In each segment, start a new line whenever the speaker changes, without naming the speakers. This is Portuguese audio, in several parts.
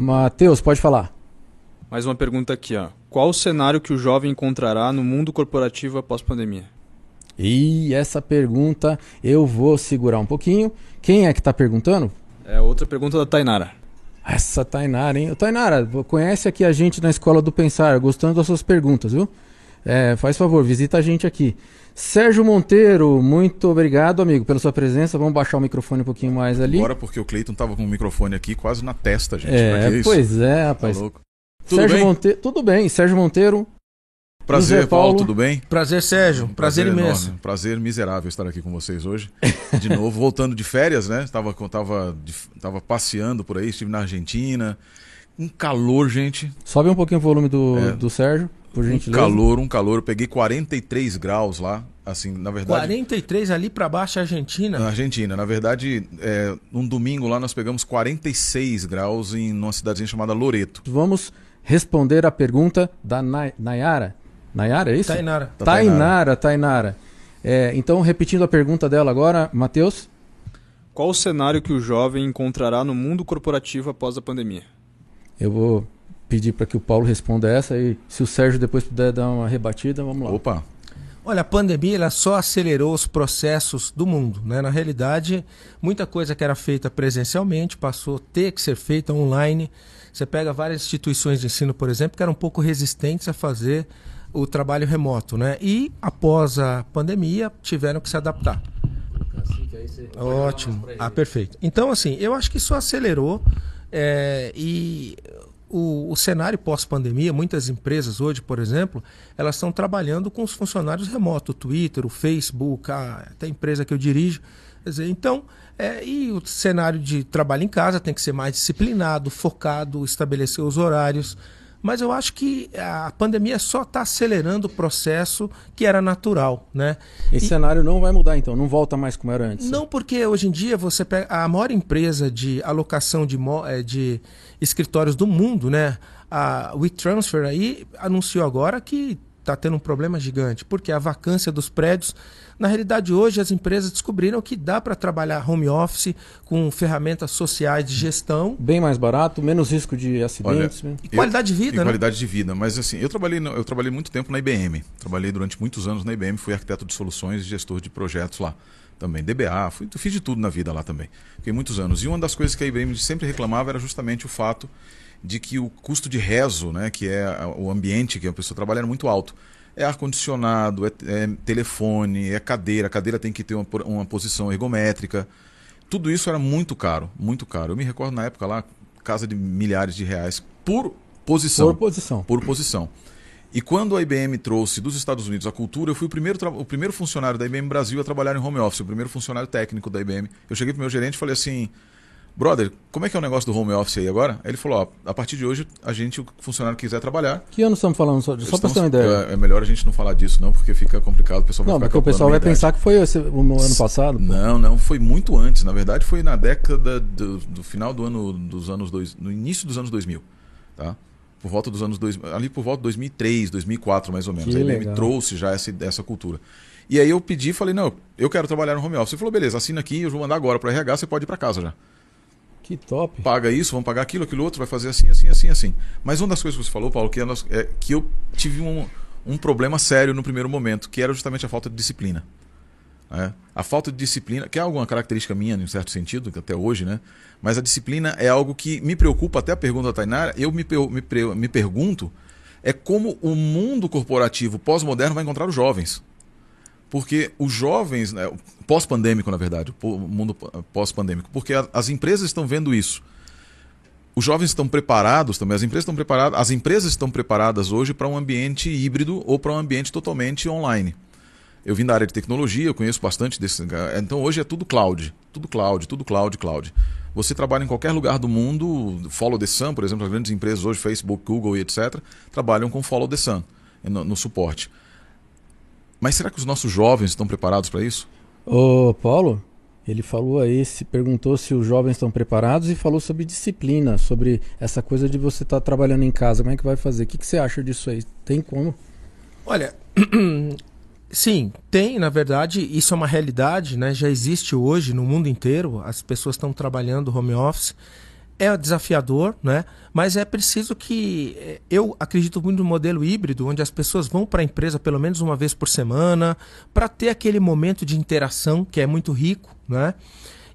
Matheus, pode falar.
Mais uma pergunta aqui, ó. Qual o cenário que o jovem encontrará no mundo corporativo após pandemia?
E essa pergunta eu vou segurar um pouquinho. Quem é que está perguntando?
É outra pergunta da Tainara.
Essa Tainara, hein? Tainara, conhece aqui a gente na Escola do Pensar, gostando das suas perguntas, viu? É, faz favor, visita a gente aqui. Sérgio Monteiro, muito obrigado, amigo, pela sua presença. Vamos baixar o microfone um pouquinho mais ali.
Agora, porque o Cleiton tava com o microfone aqui quase na testa, gente.
É, pois é, rapaz. Tá louco. Tudo Sérgio bem? Monteiro, tudo bem. Sérgio Monteiro.
Prazer, Paulo. Paulo, tudo bem?
Prazer, Sérgio. Prazer, prazer, imenso. Enorme.
Prazer miserável estar aqui com vocês hoje. De novo, voltando de férias, né? Tava, tava, tava passeando por aí, estive na Argentina. Um calor, gente.
Sobe um pouquinho o volume do, é. do Sérgio, por gentileza.
Um calor, um calor. Eu peguei 43 graus lá. Assim, na verdade.
43 ali para baixo, Argentina?
Na Argentina. Na verdade, é, um domingo lá nós pegamos 46 graus em uma cidadezinha chamada Loreto.
Vamos responder a pergunta da Nayara. Nayara, é isso?
Tainara.
Tainara, Tainara. É, então, repetindo a pergunta dela agora, Matheus.
Qual o cenário que o jovem encontrará no mundo corporativo após a pandemia?
Eu vou pedir para que o Paulo responda essa e se o Sérgio depois puder dar uma rebatida, vamos lá.
Opa.
Olha, a pandemia ela só acelerou os processos do mundo. Né? Na realidade, muita coisa que era feita presencialmente passou a ter que ser feita online. Você pega várias instituições de ensino, por exemplo, que eram um pouco resistentes a fazer o trabalho remoto. Né? E, após a pandemia, tiveram que se adaptar. Ótimo. Ah, perfeito. Então, assim, eu acho que isso acelerou é, e o, o cenário pós-pandemia, muitas empresas hoje, por exemplo, elas estão trabalhando com os funcionários remotos, o Twitter, o Facebook, a, até a empresa que eu dirijo. Dizer, então, é, e o cenário de trabalho em casa tem que ser mais disciplinado, focado, estabelecer os horários. Mas eu acho que a pandemia só está acelerando o processo que era natural, né?
Esse e... cenário não vai mudar, então, não volta mais como era antes.
Não, porque hoje em dia você pega a maior empresa de alocação de, é, de escritórios do mundo, né? A WeTransfer aí anunciou agora que está tendo um problema gigante, porque a vacância dos prédios na realidade, hoje as empresas descobriram que dá para trabalhar home office com ferramentas sociais de gestão.
Bem mais barato, menos risco de acidentes.
Olha, e qualidade
eu,
de vida, e
né? qualidade de vida. Mas assim, eu trabalhei, eu trabalhei muito tempo na IBM. Trabalhei durante muitos anos na IBM, fui arquiteto de soluções e gestor de projetos lá também. DBA, fui, fiz de tudo na vida lá também. Fiquei muitos anos. E uma das coisas que a IBM sempre reclamava era justamente o fato de que o custo de rezo, né, que é o ambiente que a pessoa trabalha, era muito alto é ar-condicionado, é, é, telefone, é cadeira, a cadeira tem que ter uma, uma posição ergométrica. Tudo isso era muito caro, muito caro. Eu me recordo na época lá, casa de milhares de reais por posição.
Por posição.
Por posição. E quando a IBM trouxe dos Estados Unidos a cultura, eu fui o primeiro, o primeiro funcionário da IBM Brasil a trabalhar em home office, o primeiro funcionário técnico da IBM. Eu cheguei para o meu gerente e falei assim: brother, como é que é o negócio do home office aí agora? Aí ele falou, ó, a partir de hoje, a gente, o funcionário que quiser trabalhar...
Que ano estamos falando? Só, só para ter uma ideia.
É, é, melhor a gente não falar disso não, porque fica complicado, o pessoal
vai
Não,
porque o pessoal vai pensar que foi esse, o ano passado. Pô.
Não, não, foi muito antes. Na verdade, foi na década do, do final do ano, dos anos... Dois, no início dos anos 2000, tá? Por volta dos anos... Dois, ali por volta de 2003, 2004, mais ou menos. Que a IBM trouxe já essa, essa cultura. E aí eu pedi, falei, não, eu quero trabalhar no home office. Ele falou, beleza, assina aqui, eu vou mandar agora para RH, você pode ir para casa já.
Que top.
Paga isso, vamos pagar aquilo, aquilo outro, vai fazer assim, assim, assim, assim. Mas uma das coisas que você falou, Paulo, que, é, é que eu tive um, um problema sério no primeiro momento, que era justamente a falta de disciplina. É. A falta de disciplina, que é alguma característica minha, em certo sentido, até hoje, né? Mas a disciplina é algo que me preocupa, até a pergunta da Tainara, eu me, me, me pergunto, é como o mundo corporativo pós-moderno vai encontrar os jovens. Porque os jovens, né, pós-pandêmico, na verdade, o mundo pós-pandêmico, porque as empresas estão vendo isso. Os jovens estão preparados também, as empresas estão preparadas, as empresas estão preparadas hoje para um ambiente híbrido ou para um ambiente totalmente online. Eu vim da área de tecnologia, eu conheço bastante desse. Então hoje é tudo cloud, tudo cloud, tudo cloud, cloud. Você trabalha em qualquer lugar do mundo, Follow the Sun, por exemplo, as grandes empresas hoje, Facebook, Google e etc., trabalham com Follow the Sun no, no suporte. Mas será que os nossos jovens estão preparados para isso?
Ô, Paulo, ele falou aí, se perguntou se os jovens estão preparados e falou sobre disciplina, sobre essa coisa de você estar tá trabalhando em casa. Como é que vai fazer? O que, que você acha disso aí? Tem como?
Olha, sim, tem, na verdade, isso é uma realidade, né? Já existe hoje no mundo inteiro, as pessoas estão trabalhando home office. É desafiador, né? mas é preciso que. Eh, eu acredito muito no modelo híbrido, onde as pessoas vão para a empresa pelo menos uma vez por semana, para ter aquele momento de interação que é muito rico. Né?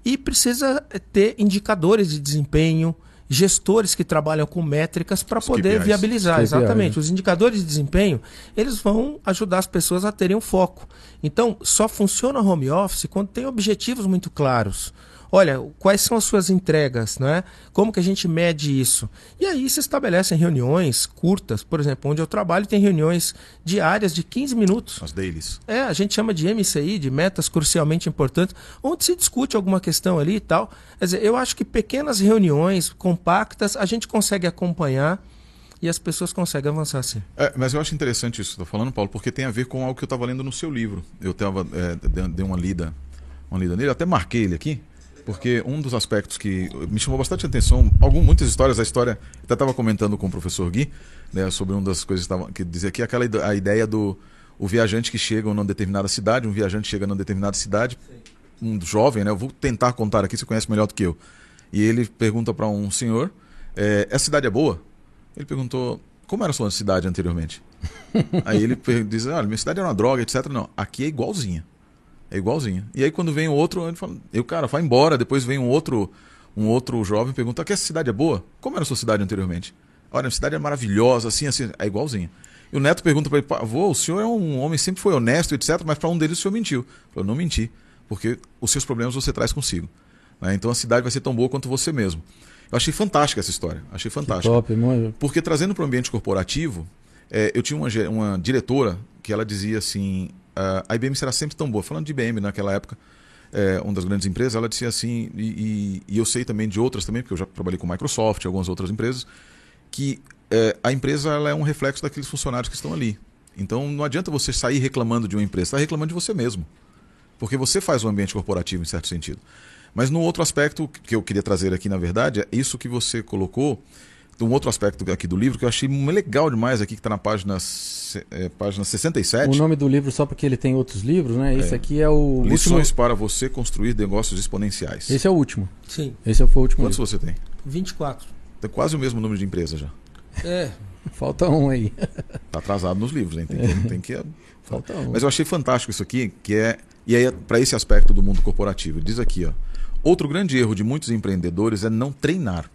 E precisa ter indicadores de desempenho, gestores que trabalham com métricas para poder
KPIs.
viabilizar.
KPIs,
Exatamente.
né?
Os indicadores de desempenho, eles vão ajudar as pessoas a terem um foco. Então, só funciona home office quando tem objetivos muito claros. Olha, quais são as suas entregas, né? Como que a gente mede isso? E aí se estabelecem reuniões curtas, por exemplo, onde eu trabalho tem reuniões diárias de 15 minutos.
As dailies.
É, a gente chama de MCI, de metas crucialmente importantes, onde se discute alguma questão ali e tal. Quer dizer, eu acho que pequenas reuniões compactas a gente consegue acompanhar e as pessoas conseguem avançar assim.
É, mas eu acho interessante isso que você está falando, Paulo, porque tem a ver com algo que eu estava lendo no seu livro. Eu tava, é, dei- dei uma lida, uma lida nele, até marquei ele aqui, porque um dos aspectos que me chamou bastante atenção, algum, muitas histórias, a história, eu até estava comentando com o professor Gui, né, sobre uma das coisas que, tava, que dizia aqui, aquela a ideia do o viajante que chega numa determinada cidade, um viajante chega numa determinada cidade, um jovem, né, eu vou tentar contar aqui, você conhece melhor do que eu, e ele pergunta para um senhor, é, essa cidade é boa? Ele perguntou, como era a sua cidade anteriormente? aí ele diz, olha, minha cidade era uma droga, etc. Não, aqui é igualzinha. É igualzinha. E aí quando vem o outro, ele fala, eu, cara, vai embora. Depois vem um outro, um outro jovem e pergunta, que essa cidade é boa? Como era a sua cidade anteriormente? Olha, a cidade é maravilhosa, assim, assim, é igualzinha. E o neto pergunta para ele, "Pá, avô, o senhor é um homem, sempre foi honesto, etc., mas para um deles o senhor mentiu. Falou, não menti, porque os seus problemas você traz consigo. né? Então a cidade vai ser tão boa quanto você mesmo. Eu achei fantástica essa história, achei fantástica.
Top, mano.
Porque trazendo para o ambiente corporativo, é, eu tinha uma, uma diretora que ela dizia assim: "Ah, a IBM será sempre tão boa. Falando de IBM naquela época, é, uma das grandes empresas, ela dizia assim, e, e- e eu sei também de outras também, porque eu já trabalhei com Microsoft e algumas outras empresas, que é, a empresa ela é um reflexo daqueles funcionários que estão ali. Então não adianta você sair reclamando de uma empresa, está reclamando de você mesmo. Porque você faz o ambiente corporativo em certo sentido. Mas no outro aspecto que eu queria trazer aqui, na verdade, é isso que você colocou, um outro aspecto aqui do livro que eu achei legal demais aqui, que está na página, é, página 67.
O nome do livro, só porque ele tem outros livros, né? Esse aqui é o
Lições
último.
para você construir negócios exponenciais.
Esse é o último.
Sim,
Esse foi o último
Quantos
livro.
você tem?
24.
Tem quase o mesmo número de empresas já.
É,
Falta um aí.
Está atrasado nos livros, hein? Tem que, tem que
Falta um.
Mas eu achei fantástico isso aqui, que é e aí para esse aspecto do mundo corporativo. Diz aqui, ó. Outro grande erro de muitos empreendedores é não treinar,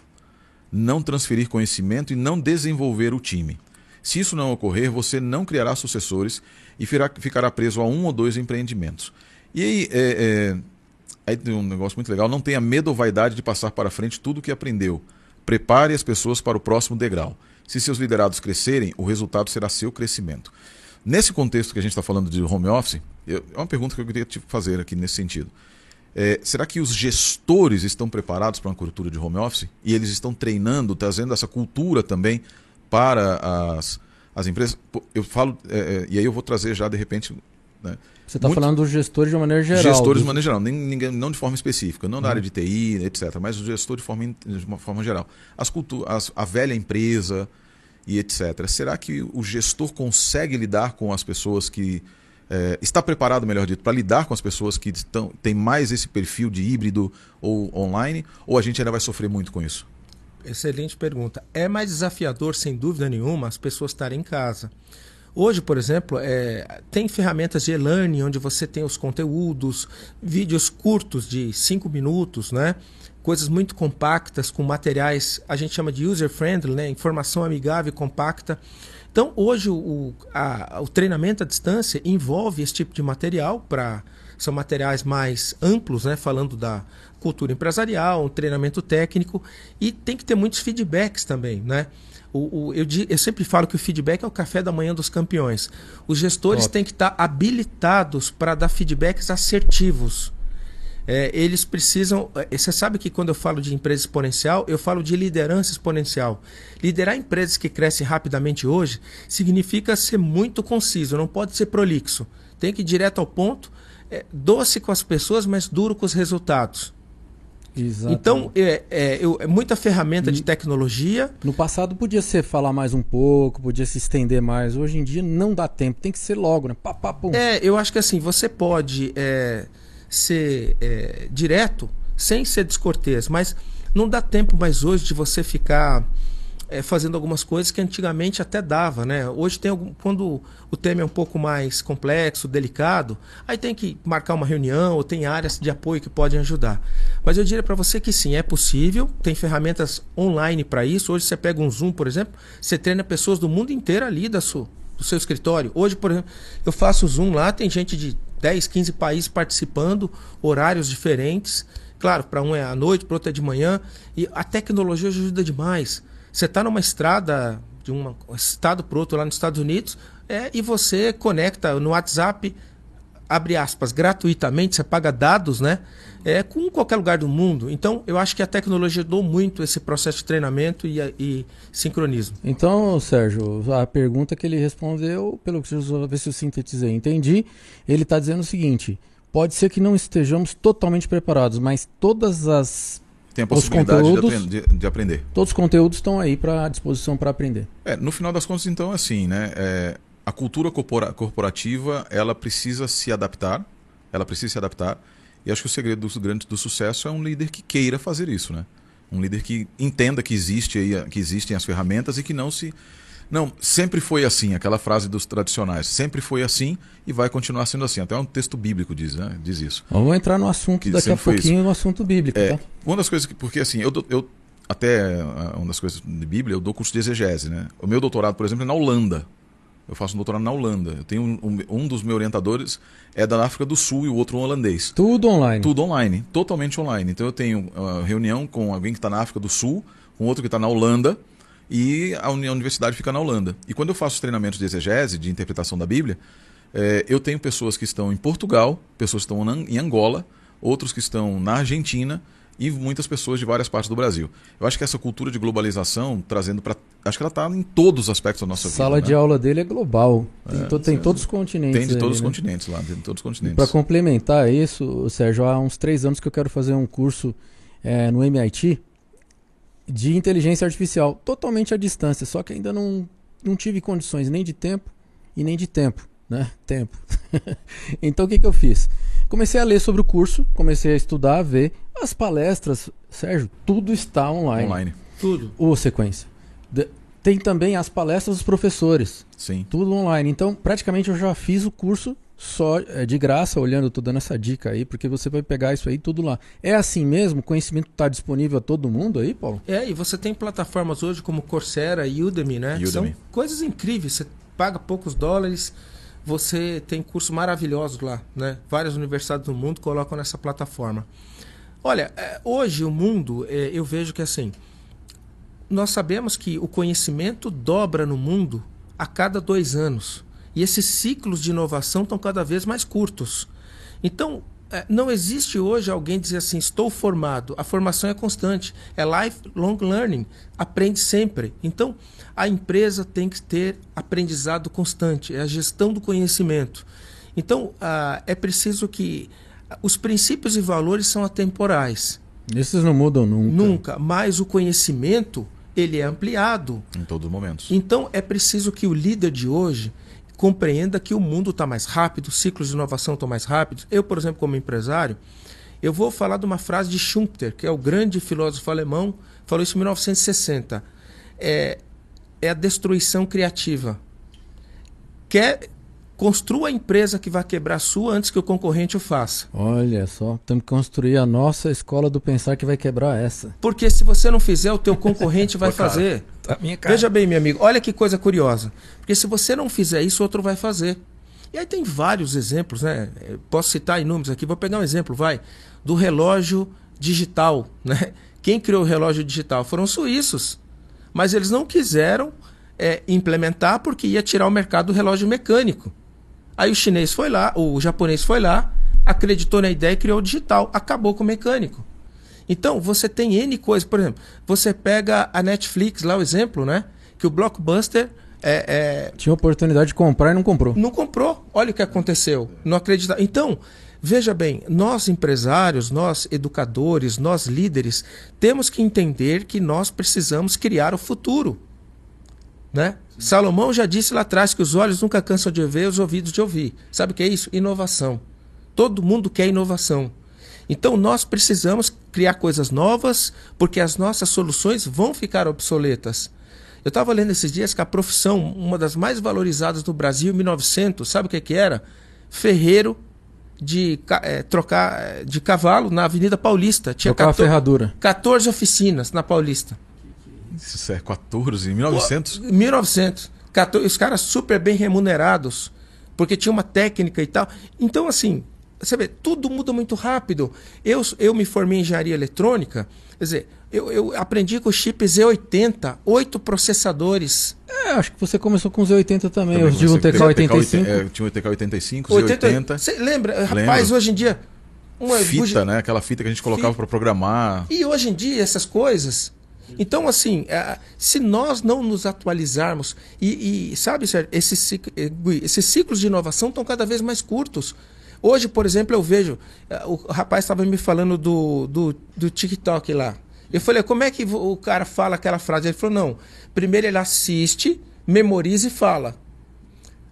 não transferir conhecimento e não desenvolver o time. Se isso não ocorrer, você não criará sucessores e ficará preso a um ou dois empreendimentos. E aí, é, é, aí tem um negócio muito legal: não tenha medo ou vaidade de passar para frente tudo o que aprendeu. Prepare as pessoas para o próximo degrau. Se seus liderados crescerem, o resultado será seu crescimento. Nesse contexto que a gente está falando de home office, é uma pergunta que eu queria te fazer aqui nesse sentido. É, será que os gestores estão preparados para uma cultura de home office? E eles estão treinando, trazendo essa cultura também para as, as empresas? Eu falo, é, é, e aí eu vou trazer já de repente. né,
Você está falando dos gestores de uma maneira geral.
Gestores
dos-
de maneira geral, nem, ninguém, não de forma específica, não da área de TI, etc., mas o gestor de forma, de uma forma geral. As cultu as, a velha empresa e etc. Será que o gestor consegue lidar com as pessoas que. Eh, está preparado, melhor dito, para lidar com as pessoas que estão, têm mais esse perfil de híbrido ou online? Ou a gente ainda vai sofrer muito com isso?
Excelente pergunta. É mais desafiador, sem dúvida nenhuma, as pessoas estarem em casa. Hoje, por exemplo, é, tem ferramentas de e-learning onde você tem os conteúdos, vídeos curtos de 5 minutos, né? coisas muito compactas, com materiais, a gente chama de user-friendly, né? informação amigável e compacta. Então, hoje, o, a- o treinamento à distância envolve esse tipo de material para são materiais mais amplos, né, falando da cultura empresarial, um treinamento técnico e tem que ter muitos feedbacks também, né? O, o- eu, eu sempre falo que o feedback é o café da manhã dos campeões. Os gestores
Top.
têm que estar habilitados para dar feedbacks assertivos. É, eles precisam. é, Você sabe que quando eu falo de empresa exponencial, eu falo de liderança exponencial. Liderar empresas que crescem rapidamente hoje significa ser muito conciso, não pode ser prolixo. Tem que ir direto ao ponto, é, doce com as pessoas, mas duro com os resultados.
Exato.
Então, é, é, é muita ferramenta de tecnologia.
No passado podia ser falar mais um pouco, podia se estender mais. Hoje em dia não dá tempo, tem que ser logo, né? Pá, pá, pum.
É, eu acho que assim, você pode é, ser é, direto sem ser descortês, mas não dá tempo mais hoje de você ficar é, fazendo algumas coisas que antigamente até dava, né? Hoje tem algum, quando o tema é um pouco mais complexo, delicado, aí tem que marcar uma reunião ou tem áreas de apoio que podem ajudar. Mas eu diria para você que sim, é possível, tem ferramentas online para isso. Hoje você pega um Zoom, por exemplo, você treina pessoas do mundo inteiro ali da sua, do seu escritório. Hoje, por exemplo, eu faço Zoom lá, tem gente de 10, 15 países participando, horários diferentes. Claro, para um é à noite, para outro é de manhã. E a tecnologia ajuda demais. Você está numa estrada de um estado para outro lá nos Estados Unidos é, e você conecta no WhatsApp, abre aspas, gratuitamente, você paga dados, né? É, com qualquer lugar do mundo. Então, eu acho que a tecnologia ajudou muito esse processo de treinamento e, e sincronismo.
Então, Sérgio, a pergunta que ele respondeu, pelo que eu ver se eu sintetizei, entendi. Ele está dizendo o seguinte: pode ser que não estejamos totalmente preparados, mas todas as
tem a possibilidade conteúdos, de, de, aprender.
Todos os conteúdos estão aí para disposição para aprender.
É, no final das contas, então, assim, né? É, a cultura corpora, corporativa ela precisa se adaptar, ela precisa se adaptar. E acho que o segredo do grande do sucesso é um líder que queira fazer isso, né? Um líder que entenda que existe aí, que existem as ferramentas e que não se não, sempre foi assim, aquela frase dos tradicionais. Sempre foi assim e vai continuar sendo assim. Até um texto bíblico diz, né? diz isso.
Vamos entrar no assunto que daqui a pouquinho, no assunto bíblico.
É,
tá?
Uma das coisas que. Porque assim, eu, eu até ah, uma das coisas de Bíblia, eu dou curso de exegese. Né? O meu doutorado, por exemplo, é na Holanda. Eu faço um doutorado na Holanda. Eu tenho um, um, dos meus orientadores é da África do Sul e o outro um holandês.
Tudo online.
Tudo online, totalmente online. Então eu tenho uma reunião com alguém que está na África do Sul, com outro que está na Holanda e a universidade fica na Holanda. E quando eu faço treinamentos de exegese, de interpretação da Bíblia, é, eu tenho pessoas que estão em Portugal, pessoas que estão em Angola, outros que estão na Argentina e muitas pessoas de várias partes do Brasil. Eu acho que essa cultura de globalização, trazendo para. Acho que ela está em todos os aspectos da nossa
Sala vida. Sala de
né?
aula dele é global. Tem, é, to, tem todos os continentes.
Tem de todos
os
né? continentes lá, tem de todos os continentes.
Para complementar isso, Sérgio, há uns três anos que eu quero fazer um curso é, no MIT de inteligência artificial, totalmente à distância, só que ainda não, não tive condições nem de tempo e nem de tempo, né? Tempo. então o que, que eu fiz? Comecei a ler sobre o curso, comecei a estudar, a ver as palestras, Sérgio, tudo está online.
Online.
Tudo. O sequência. De, tem também as palestras dos professores.
Sim.
Tudo online. Então, praticamente eu já fiz o curso só é, de graça, olhando, tô dando essa dica aí, porque você vai pegar isso aí tudo lá. É assim mesmo? O conhecimento está disponível a todo mundo aí, Paulo?
É, e você tem plataformas hoje como Coursera e Udemy, né?
Udemy. São
coisas incríveis. Você paga poucos dólares, você tem cursos maravilhosos lá, né? Várias universidades do mundo colocam nessa plataforma. Olha, é, hoje o mundo, é, eu vejo que assim, nós sabemos que o conhecimento dobra no mundo a cada dois anos. E esses ciclos de inovação estão cada vez mais curtos. Então, é, não existe hoje alguém dizer assim, estou formado. A formação é constante, é lifelong learning, aprende sempre. Então, a empresa tem que ter aprendizado constante, é a gestão do conhecimento. Então, é preciso que os princípios e valores são atemporais.
Esses não mudam nunca.
Nunca, mas o conhecimento ele é ampliado.
Em todos os momentos.
Então, é preciso que o líder de hoje compreenda que o mundo está mais rápido, os ciclos de inovação estão mais rápidos. Eu, por exemplo, como empresário, eu vou falar de uma frase de Schumpeter, que é o grande filósofo alemão, falou isso em 1960. É, é a destruição criativa. Quer Construa a empresa que vai quebrar a sua antes que o concorrente o faça.
Olha só, temos que construir a nossa escola do pensar que vai quebrar essa.
Porque se você não fizer, o teu concorrente vai fazer. Tá Veja bem, meu amigo, olha que coisa curiosa. Porque se você não fizer isso, outro vai fazer. E aí tem vários exemplos, né? Posso citar inúmeros aqui, vou pegar um exemplo, vai, do relógio digital, né? Quem criou o relógio digital foram os suíços. Mas eles não quiseram é, implementar porque ia tirar o mercado do relógio mecânico. Aí o chinês foi lá, o japonês foi lá, acreditou na ideia e criou o digital. Acabou com o mecânico. Então, você tem N coisas. Por exemplo, você pega a Netflix, lá o exemplo, né? Que o Blockbuster. É, é...
Tinha oportunidade de comprar e não comprou.
Não comprou. Olha o que aconteceu. Não acredita. Então, veja bem, nós empresários, nós educadores, nós líderes, temos que entender que nós precisamos criar o futuro. Né? Salomão já disse lá atrás que os olhos nunca cansam de ver, os ouvidos de ouvir. Sabe o que é isso? Inovação. Todo mundo quer inovação. Então nós precisamos criar coisas novas, porque as nossas soluções vão ficar obsoletas. Eu estava lendo esses dias que a profissão, uma das mais valorizadas no Brasil, em 1900, sabe o que, que era? Ferreiro de é, trocar de cavalo na Avenida Paulista.
Tinha trocar 14, ferradura.
14 oficinas na Paulista.
Isso é 14, 1900?
1900. 14, os caras super bem remunerados, porque tinha uma técnica e tal. Então, assim, você vê, tudo muda muito rápido. Eu, eu me formei em engenharia eletrônica, quer dizer, eu, eu aprendi com o chip Z80, oito processadores.
É, acho que você começou com o Z80 também. Eu tive um TK85.
É, eu tinha um TK85, Z80.
Você lembra? Rapaz, hoje em dia.
Uma fita, né? Aquela fita que a gente colocava para programar.
E hoje em dia, essas coisas. Então, assim, é, se nós não nos atualizarmos, e, e sabe, Sérgio, esses, eh, esses ciclos de inovação estão cada vez mais curtos. Hoje, por exemplo, eu vejo. Eh, o rapaz estava me falando do, do, do TikTok lá. Eu falei, como é que o cara fala aquela frase? Ele falou, não. Primeiro ele assiste, memoriza e fala.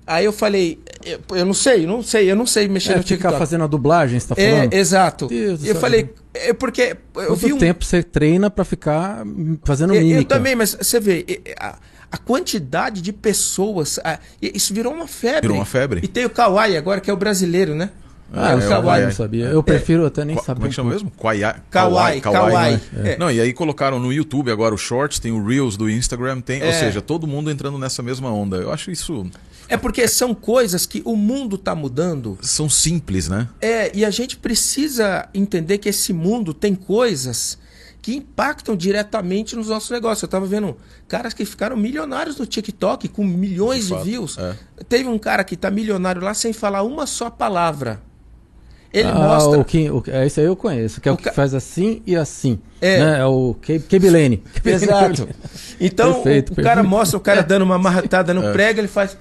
Aí eu falei, eu, eu não sei, não sei, eu não sei mexer é, no TikTok.
ficar fazendo a dublagem, você tá é, falando?
É, exato. Deus eu falei, é porque eu
Quanto vi um... tempo você treina para ficar fazendo eu, mímica?
Eu também, mas você vê, a, a quantidade de pessoas, a, isso virou uma febre.
Virou uma febre.
E tem o Kawaii agora, que é o brasileiro, né?
Ah, é, o Kawaii. não sabia. Eu prefiro é. até nem saber.
Como é que chama mesmo? Kawaii.
Kawaii. Kawaii.
É. Não, e aí colocaram no YouTube agora o Shorts, tem o Reels do Instagram, tem, ou seja, todo mundo entrando nessa mesma onda. Eu acho isso
é porque são coisas que o mundo está mudando.
São simples, né?
É, e a gente precisa entender que esse mundo tem coisas que impactam diretamente nos nossos negócios. Eu estava vendo caras que ficaram milionários no TikTok com milhões de, de views. É. Teve um cara que está milionário lá sem falar uma só palavra.
Ele ah, mostra. O que, o, é isso aí eu conheço, que é o, o que faz assim e assim. É, né? é o Kebilene.
Exato. Então, perfeito, o, perfeito. cara mostra o cara dando uma marretada no é. prego, ele faz.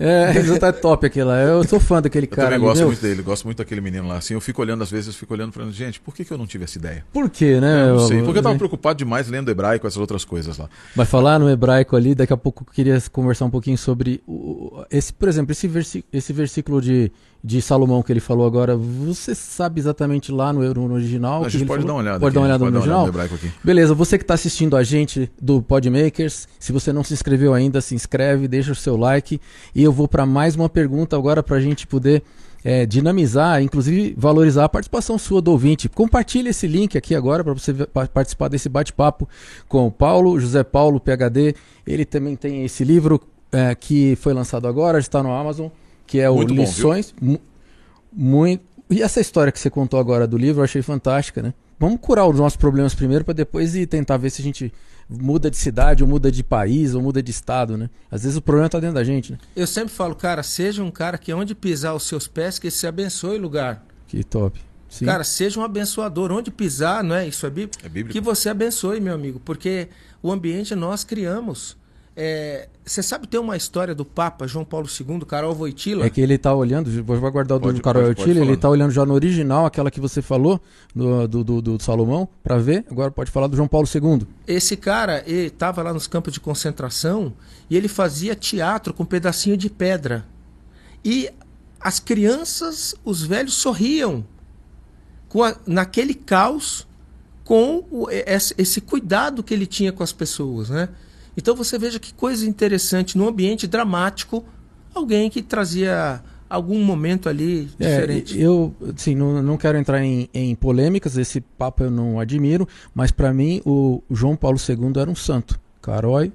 É, resultado é top aquele lá. Eu sou fã daquele
eu
cara.
Eu gosto muito dele, gosto muito daquele menino lá. Assim, eu fico olhando, às vezes, eu fico olhando falando, gente, por que, que eu não tive essa ideia?
Por quê, né?
Eu não sei, porque eu tava preocupado demais lendo hebraico, essas outras coisas lá.
Vai falar no hebraico ali, daqui a pouco eu queria conversar um pouquinho sobre o, esse, por exemplo, esse, esse versículo de de Salomão que ele falou agora, você sabe exatamente lá no, no original?
A gente pode dar uma olhada.
Pode aqui, dar uma olhada no original? Olhada no Beleza, você que está assistindo a gente do Podmakers, se você não se inscreveu ainda, se inscreve, deixa o seu like. E eu vou para mais uma pergunta agora para a gente poder é, dinamizar, inclusive valorizar a participação sua do ouvinte. Compartilhe esse link aqui agora para você participar desse bate-papo com o Paulo, José Paulo, PHD. Ele também tem esse livro é, que foi lançado agora, está no Amazon que é o muito Lições. Bom, muito. E essa história que você contou agora do livro eu achei fantástica, né? Vamos curar os nossos problemas primeiro para depois ir tentar ver se a gente muda de cidade, ou muda de país, ou muda de estado, né? Às vezes o problema está dentro da gente, né?
Eu sempre falo, cara, seja um cara que onde pisar os seus pés, que se abençoe o lugar.
Que top.
Sim. Cara, seja um abençoador. Onde pisar, não é? Isso é bíblico?
É bíblico.
Que você abençoe, meu amigo, porque o ambiente nós criamos. É, você sabe ter uma história do Papa João Paulo II, Carol Voitila?
É que ele está olhando, vou guardar o do Carol Voitila, ele está olhando já no original, aquela que você falou, do, do, do, do Salomão, para ver. Agora pode falar do João Paulo II.
Esse cara, ele estava lá nos campos de concentração e ele fazia teatro com um pedacinho de pedra. E as crianças, os velhos sorriam com a, naquele caos com o, esse, esse cuidado que ele tinha com as pessoas, né? Então você veja que coisa interessante, num ambiente dramático, alguém que trazia algum momento ali é, diferente.
É, eu, sim, não, não quero entrar em, em, polêmicas, esse papo eu não admiro, mas para mim o João Paulo II era um santo. Carói.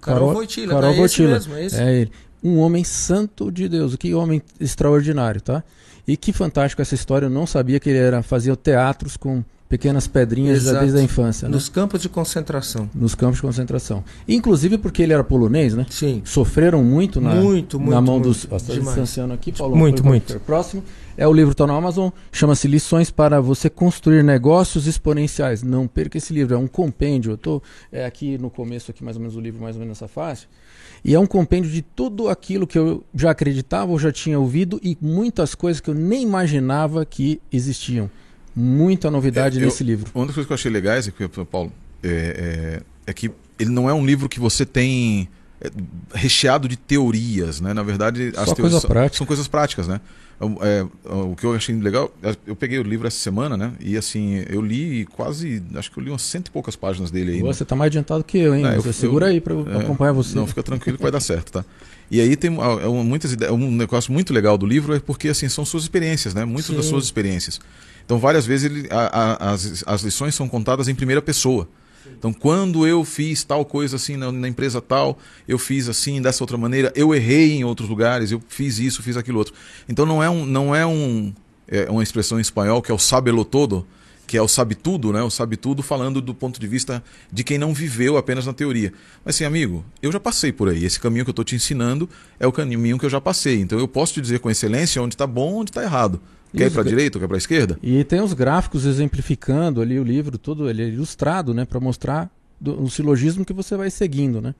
Carol Voitila, Carol é Voitila. Mesmo, é,
é ele. Um homem santo de Deus, que homem extraordinário, tá? E que fantástico essa história, eu não sabia que ele era fazia teatros com pequenas pedrinhas Exato. desde a infância.
Né? Nos campos de concentração.
Nos campos de concentração. Inclusive porque ele era polonês, né?
Sim.
Sofreram muito na,
muito, muito,
na mão
muito,
dos. Está distanciando aqui, Paulo.
Muito, muito.
Próximo. É o livro está no Amazon, chama-se Lições para você construir negócios exponenciais. Não perca esse livro, é um compêndio. Eu estou é, aqui no começo, aqui mais ou menos o livro, mais ou menos nessa faixa. E é um compêndio de tudo aquilo que eu já acreditava ou já tinha ouvido e muitas coisas que eu nem imaginava que existiam muita novidade é, nesse livro.
Uma das coisas que eu achei legais, Paulo, é, é, é, que ele não é um livro que você tem é, recheado de teorias, né? Na verdade,
Só
as
coisa
são, são coisas práticas, né? É, o que eu achei legal, eu peguei o livro essa semana, né? E assim, eu li quase, acho que eu li umas cento e poucas páginas dele aí. né?
Você tá mais adiantado que eu, hein?
É, eu-
segura
eu-
aí eu
é,
acompanhar você.
Não, fica tranquilo que vai dar certo, tá? E aí tem ah, é muitas ideias, um negócio muito legal do livro é porque assim são suas experiências, né? Muitas das
Sim.
suas experiências. Então várias vezes ele, a- a- as, as lições são contadas em primeira pessoa. Então quando eu fiz tal coisa assim na, na empresa tal, eu fiz assim dessa outra maneira, eu errei em outros lugares, eu fiz isso, fiz aquilo outro. Então não é um não é um é uma expressão em espanhol que é o sabelo todo, que é o sabe tudo, né? O sabe tudo falando do ponto de vista de quem não viveu apenas na teoria. Mas assim, amigo, eu já passei por aí. Esse caminho que eu estou te ensinando é o caminho que eu já passei. Então eu posso te dizer com excelência onde está bom, onde está errado. Quer ir para a direita ou quer para a esquerda?
E tem os gráficos exemplificando ali o livro, tudo ele é ilustrado, né, Pra mostrar do, o silogismo que você vai seguindo, né?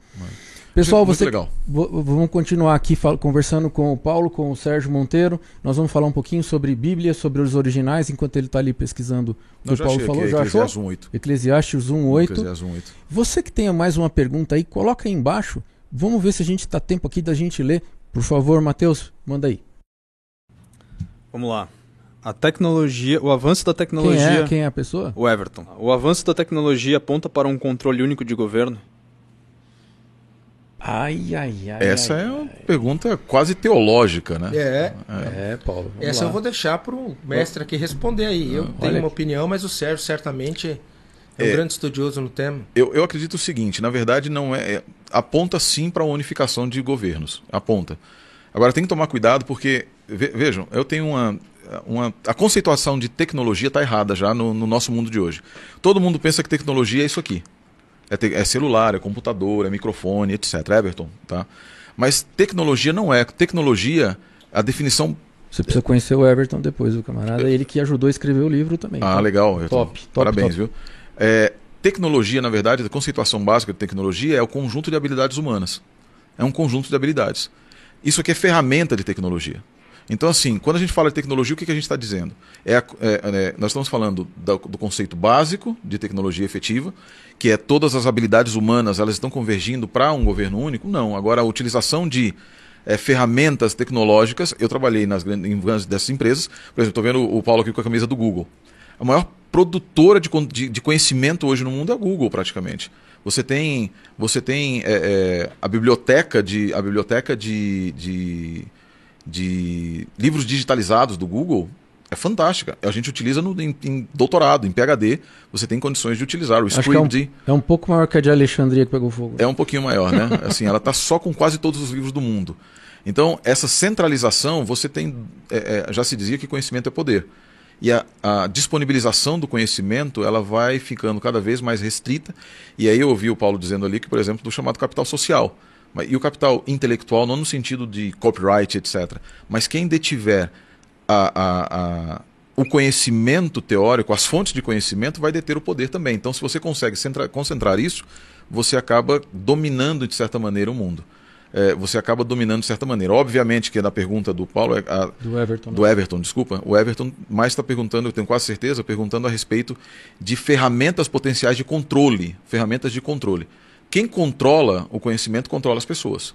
Pessoal,
Muito
você
legal.
vamos continuar aqui conversando com o Paulo, com o Sérgio Monteiro. Nós vamos falar um pouquinho sobre Bíblia, sobre os originais, enquanto ele está ali pesquisando o que o Paulo falou.
aqui,
Já achou?
Eclesiastes 1:8.
Eclesiastes 1:8.
Eclesiastes 1:8.
Você que tenha mais uma pergunta aí, coloca aí embaixo. Vamos ver se a gente está tempo aqui da gente ler. Por favor, Matheus, manda aí.
Vamos lá. A tecnologia, o avanço da
Quem
tecnologia.
é, quem é a pessoa?
O Everton. O avanço da tecnologia aponta para um controle único de governo?
Ai, ai, ai.
Essa
ai,
é uma pergunta quase teológica, né?
É,
É, Paulo. vamos
essa
lá.
eu vou deixar pro mestre aqui responder aí. Eu tenho
olha
uma
aqui.
opinião, mas o Sérgio certamente é um
É.
grande estudioso no tema.
Eu, eu acredito o seguinte, na verdade não é, é- aponta sim para a unificação de governos, aponta. Agora tem que tomar cuidado porque ve- vejam, eu tenho uma, uma a conceituação de tecnologia está errada já no, no nosso mundo de hoje. Todo mundo pensa que tecnologia é isso aqui, é, te- é celular, é computador, é microfone, etc. Everton, tá? Mas tecnologia não é. Tecnologia, a definição
Você precisa conhecer o Everton depois, o camarada. Ele que ajudou a escrever o livro também.
Ah,
tá?
legal. Ayrton.
Top, top,
Parabéns,
top.
viu? É, tecnologia, na verdade, a conceituação básica de tecnologia é o conjunto de habilidades humanas. É um conjunto de habilidades. Isso aqui é ferramenta de tecnologia. Então, assim, quando a gente fala de tecnologia, o que, que a gente está dizendo? É, é, é, nós estamos falando da- do conceito básico de tecnologia efetiva, que é todas as habilidades humanas elas estão convergindo para um governo único? Não. Agora, a utilização de é, ferramentas tecnológicas, eu trabalhei nas grandes, em grandes dessas empresas, por exemplo, estou vendo o Paulo aqui com a camisa do Google. A maior produtora de, de, de conhecimento hoje no mundo é a Google, praticamente. Você tem, você tem é, é, a biblioteca de, a biblioteca de, de, de livros digitalizados do Google é fantástica. A gente utiliza no, em, em doutorado, em PhD, você tem condições de utilizar. O
que é um,
Scribd
é um pouco maior que a de Alexandria que pegou fogo.
é um pouquinho maior, né? Assim, ela está só com quase todos os livros do mundo. Então, essa centralização, você tem. é, é, já se dizia que conhecimento é poder. E a, a disponibilização do conhecimento ela vai ficando cada vez mais restrita. E aí eu ouvi o Paulo dizendo ali que, por exemplo, do chamado capital social. E o capital intelectual, não no sentido de copyright, etc. Mas quem detiver a- a- a- o conhecimento teórico, as fontes de conhecimento, vai deter o poder também. Então, se você consegue centra- concentrar isso, você acaba dominando, de certa maneira, o mundo. É, você acaba dominando de certa maneira. Obviamente que na pergunta do Paulo, é a-
Do Everton. né?
do Everton, desculpa, o Everton mais está perguntando, eu tenho quase certeza, perguntando a respeito de ferramentas potenciais de controle, ferramentas de controle. Quem controla o conhecimento controla as pessoas.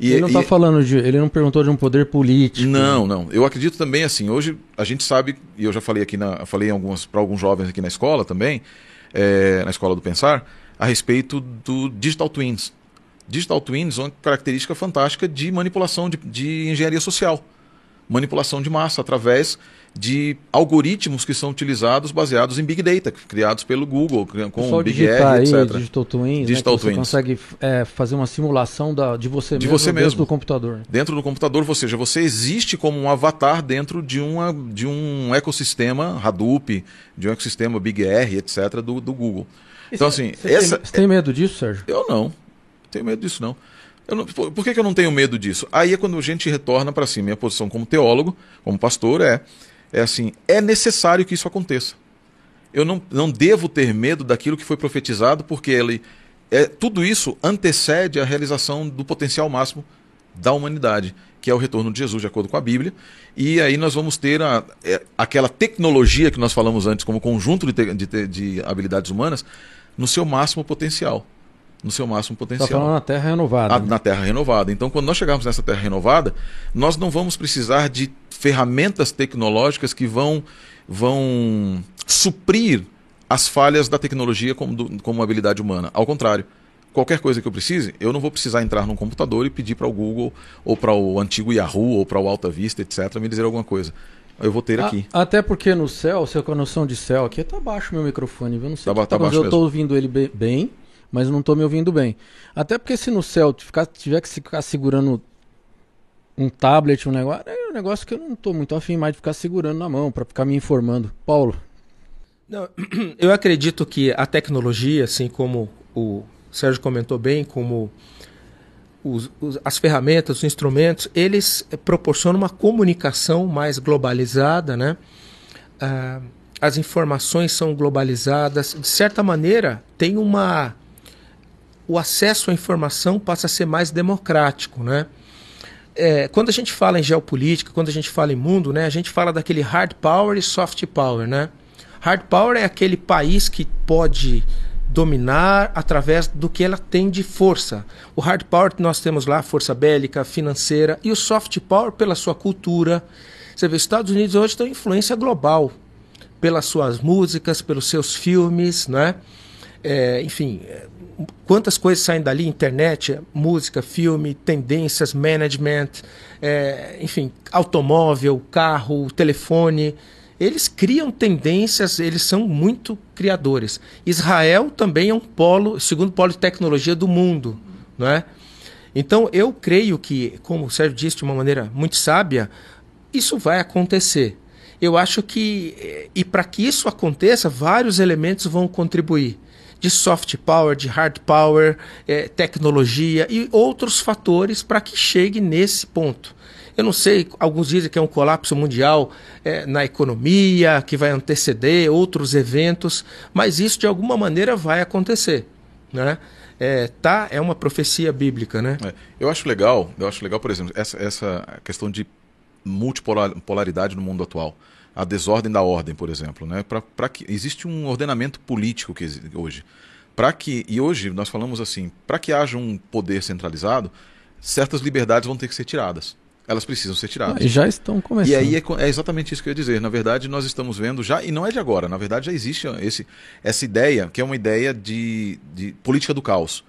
E-
ele não está falando de. Ele não perguntou de um poder político.
não, não. Eu acredito também assim. Hoje a gente sabe e eu já falei aqui na, falei para alguns jovens aqui na escola também, é, na escola do pensar, a respeito do digital twins. Digital twins é uma característica fantástica de manipulação de, de engenharia social, manipulação de massa através de algoritmos que são utilizados baseados em big data, criados pelo Google, com o Big R,
aí
etc.
Digital Twins,
Digital
né, você
Twins.
consegue é, fazer uma simulação da, de você
De
mesmo
você
dentro
mesmo.
do computador. né?
dentro do computador, ou seja, você existe como um avatar dentro de, uma, de um ecossistema Hadoop, de um ecossistema Big R, etc., do, do Google. Então, assim,
Você,
essa.
tem, tem medo disso, Sérgio?
Eu não. Tenho medo disso, não. Eu não por, por que, que eu não tenho medo disso? Aí é quando a gente retorna para si. Minha posição como teólogo, como pastor, é, é assim: é necessário que isso aconteça. Eu não, não devo ter medo daquilo que foi profetizado, porque ele, é, tudo isso antecede a realização do potencial máximo da humanidade, que é o retorno de Jesus, de acordo com a Bíblia. E aí nós vamos ter a, é, aquela tecnologia que nós falamos antes, como conjunto de, te- de de habilidades humanas, no seu máximo potencial. No seu máximo
Está
potencial.
falando na Terra renovada.
A-
né?
na Terra renovada. Então, quando nós chegarmos nessa Terra renovada, nós não vamos precisar de ferramentas tecnológicas que vão, vão suprir as falhas da tecnologia como, do- como habilidade humana. Ao contrário, qualquer coisa que eu precise, eu não vou precisar entrar num computador e pedir para o Google, ou para o antigo Yahoo, ou para o Alta Vista, etc., me dizer alguma coisa. Eu vou ter
A-
aqui.
até porque no céu, você com a noção de céu aqui, tá baixo o meu microfone, viu? Não sei
Tá
que
tá
acontecendo.
baixo
Eu
mesmo.
ouvindo ele be- bem, mas não tô me ouvindo bem. Até porque se no céu ficar, tiver que ficar segurando um tablet, um negócio, é um negócio que eu não tô muito afim mais de ficar segurando na mão pra ficar me informando. Paulo,
Não, eu acredito que a tecnologia, assim como o Sérgio comentou bem, como os- os- as ferramentas, os instrumentos, eles proporcionam uma comunicação mais globalizada, né? Ah, as informações são globalizadas, de certa maneira, tem uma o acesso à informação passa a ser mais democrático, né? É, quando a gente fala em geopolítica, quando a gente fala em mundo, né, a gente fala daquele hard power e soft power, né? Hard power é aquele país que pode dominar através do que ela tem de força. O hard power nós temos lá, força bélica, financeira, e o soft power pela sua cultura. Você vê, os Estados Unidos hoje têm influência global pelas suas músicas, pelos seus filmes, né? É, enfim, quantas coisas saem dali, internet, música, filme, tendências, management, é, enfim, automóvel, carro, telefone. Eles criam tendências, eles são muito criadores. Israel também é um polo, segundo polo de tecnologia do mundo, não é? Então eu creio que, como o Sérgio disse de uma maneira muito sábia, isso vai acontecer. Eu acho que, eh, e para que isso aconteça, vários elementos vão contribuir. De soft power, de hard power, eh, tecnologia e outros fatores para que chegue nesse ponto. Eu não sei, alguns dizem que é um colapso mundial eh, na economia, que vai anteceder outros eventos, mas isso de alguma maneira vai acontecer. Né? É, tá, é uma profecia bíblica, né?
É, eu acho legal, eu acho legal, por exemplo, essa, essa questão de multipolaridade no mundo atual. A desordem da ordem, por exemplo. Né? Pra, pra que, existe um ordenamento político que hoje. Para que, e hoje nós falamos assim, para que haja um poder centralizado, certas liberdades vão ter que ser tiradas. Elas precisam ser tiradas.
e já estão começando.
E aí é, é exatamente isso que eu ia dizer. Na verdade, nós estamos vendo já, e não é de agora, na verdade já existe esse, essa ideia, que é uma ideia de, de política do caos.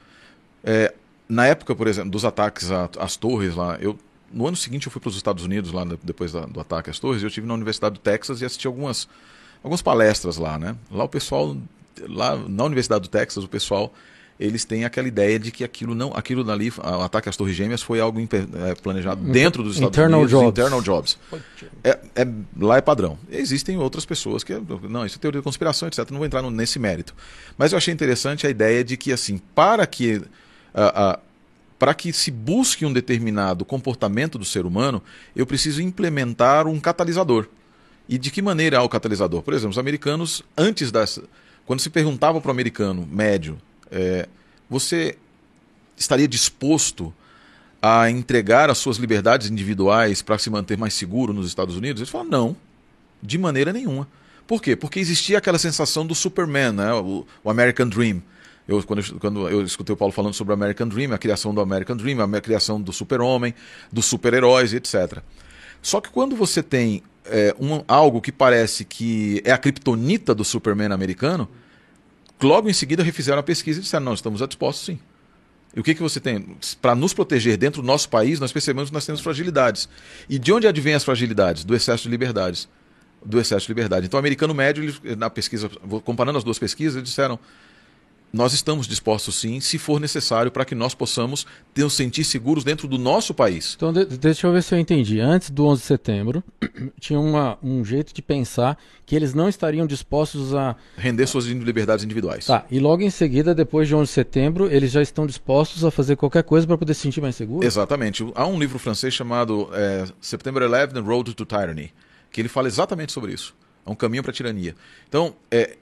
É, na época, por exemplo, dos ataques às torres lá, eu, no ano seguinte eu fui para os Estados Unidos, lá de- depois da- do ataque às torres, e eu estive na Universidade do Texas e assisti algumas, algumas palestras lá, né? Lá o pessoal, lá na Universidade do Texas, o pessoal eles têm aquela ideia de que aquilo não, aquilo dali, o ataque às Torres Gêmeas foi algo é, planejado dentro dos Estados
Internal
Unidos,
jobs.
internal jobs. É, é- lá é padrão. Existem outras pessoas que não, isso é teoria da conspiração, etc. Não vou entrar no- nesse mérito. Mas eu achei interessante a ideia de que assim, para que ah, ah, para que se busque um determinado comportamento do ser humano, eu preciso implementar um catalisador. E de que maneira é o catalisador? Por exemplo, os americanos, antes dessa. Quando se perguntava para o americano médio, é, você estaria disposto a entregar as suas liberdades individuais para se manter mais seguro nos Estados Unidos? Eles falaram, não, de maneira nenhuma. Por quê? Porque existia aquela sensação do Superman, né? o, o American Dream. Eu, quando, eu, quando eu escutei o Paulo falando sobre o American Dream, a criação do American Dream, a criação do super-homem, dos super-heróis, etc. Só que quando você tem é, um- algo que parece que é a criptonita do Superman americano, logo em seguida refizeram a pesquisa e disseram, não, estamos dispostos sim. E o que, que você tem? Para nos proteger dentro do nosso país, nós percebemos que nós temos fragilidades. E de onde advêm as fragilidades? Do excesso de liberdades. Do excesso de liberdade. Então, o americano médio, ele, na pesquisa, comparando as duas pesquisas, eles disseram: nós estamos dispostos sim, se for necessário, para que nós possamos ter, nos sentir seguros dentro do nosso país.
Então, de- deixa eu ver se eu entendi. Antes do 11 de setembro, tinha uma- um jeito de pensar que eles não estariam dispostos a.
Render suas liberdades individuais.
Tá, e logo em seguida, depois de 11 de setembro, eles já estão dispostos a fazer qualquer coisa para poder se sentir mais seguro?
Exatamente. Há um livro francês chamado é, September 11, The Road to Tyranny, que ele fala exatamente sobre isso. É um caminho para a tirania. Então, é,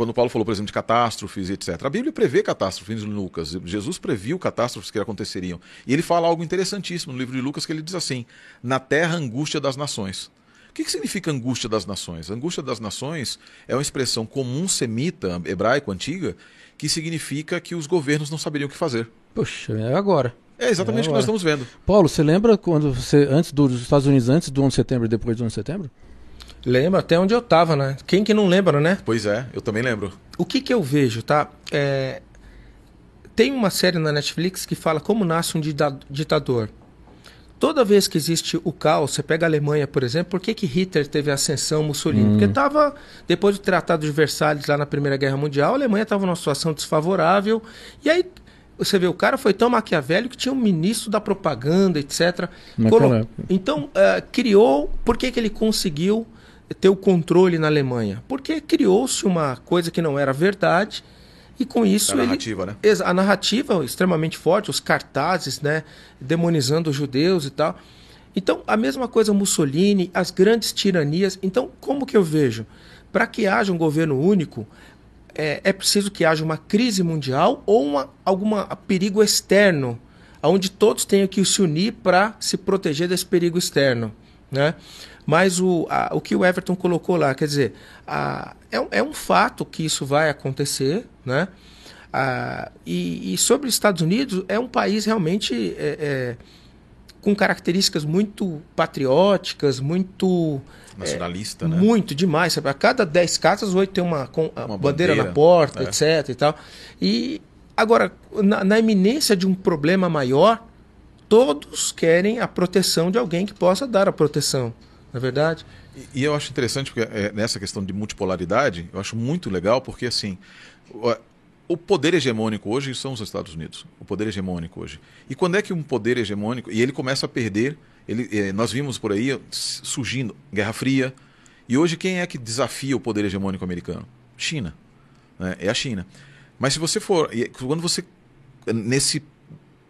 quando o Paulo falou, por exemplo, de catástrofes etc., a Bíblia prevê catástrofes em Lucas. Jesus previu catástrofes que aconteceriam. E ele fala algo interessantíssimo no livro de Lucas, que ele diz assim: Na terra, angústia das nações. O que, que significa angústia das nações? angústia das nações é uma expressão comum semita, hebraico, antiga, que significa que os governos não saberiam o que fazer.
Poxa, é agora.
É exatamente
é
o que nós estamos vendo.
Paulo, você lembra quando você, antes dos Estados Unidos, antes do 11 de setembro e depois do 11 de setembro?
Lembro até onde eu tava, né? Quem que não lembra, né?
Pois é, eu também lembro.
O que que eu vejo, tá? É... Tem uma série na Netflix que fala como nasce um ditador. Toda vez que existe o caos, você pega a Alemanha, por exemplo, por que, que Hitler teve a ascensão, Mussolini? Hum. Porque estava, depois do Tratado de Versalhes, lá na Primeira Guerra Mundial, a Alemanha estava numa situação desfavorável. E aí, você vê, o cara foi tão maquiavélico que tinha um ministro da propaganda, etc. Colo... Então, uh, criou. Por que, que ele conseguiu ter o controle na Alemanha? Porque criou-se uma coisa que não era verdade e com isso.
A narrativa,
ele,
né?
A narrativa extremamente forte, os cartazes, né? Demonizando os judeus e tal. Então, a mesma coisa Mussolini, as grandes tiranias. Então, como que eu vejo? Para que haja um governo único, é, é, preciso que haja uma crise mundial ou uma, alguma perigo externo, onde todos tenham que se unir para se proteger desse perigo externo. Né? Mas o, a, o que o Everton colocou lá, quer dizer, a, é, é um fato que isso vai acontecer, né? Ah, e, e, sobre os Estados Unidos, é um país realmente é, é, com características muito patrióticas, muito.
Nacionalista, é, né?
Muito demais. Sabe? A cada 10 casas, oito tem uma, com, uma bandeira, bandeira, na porta, é. etc. E, tal. e agora, na, na iminência de um problema maior, todos querem a proteção de alguém que possa dar a proteção. Não é verdade?
E, e eu acho interessante, porque é, nessa questão de multipolaridade, eu acho muito legal, porque assim, o, o poder hegemônico hoje são os Estados Unidos. O poder hegemônico hoje. E quando é que um poder hegemônico. E ele começa a perder. Ele, eh, nós vimos por aí surgindo Guerra Fria. E hoje quem é que desafia o poder hegemônico americano? China. Né? É a China. Mas se você for. Quando você. Nesse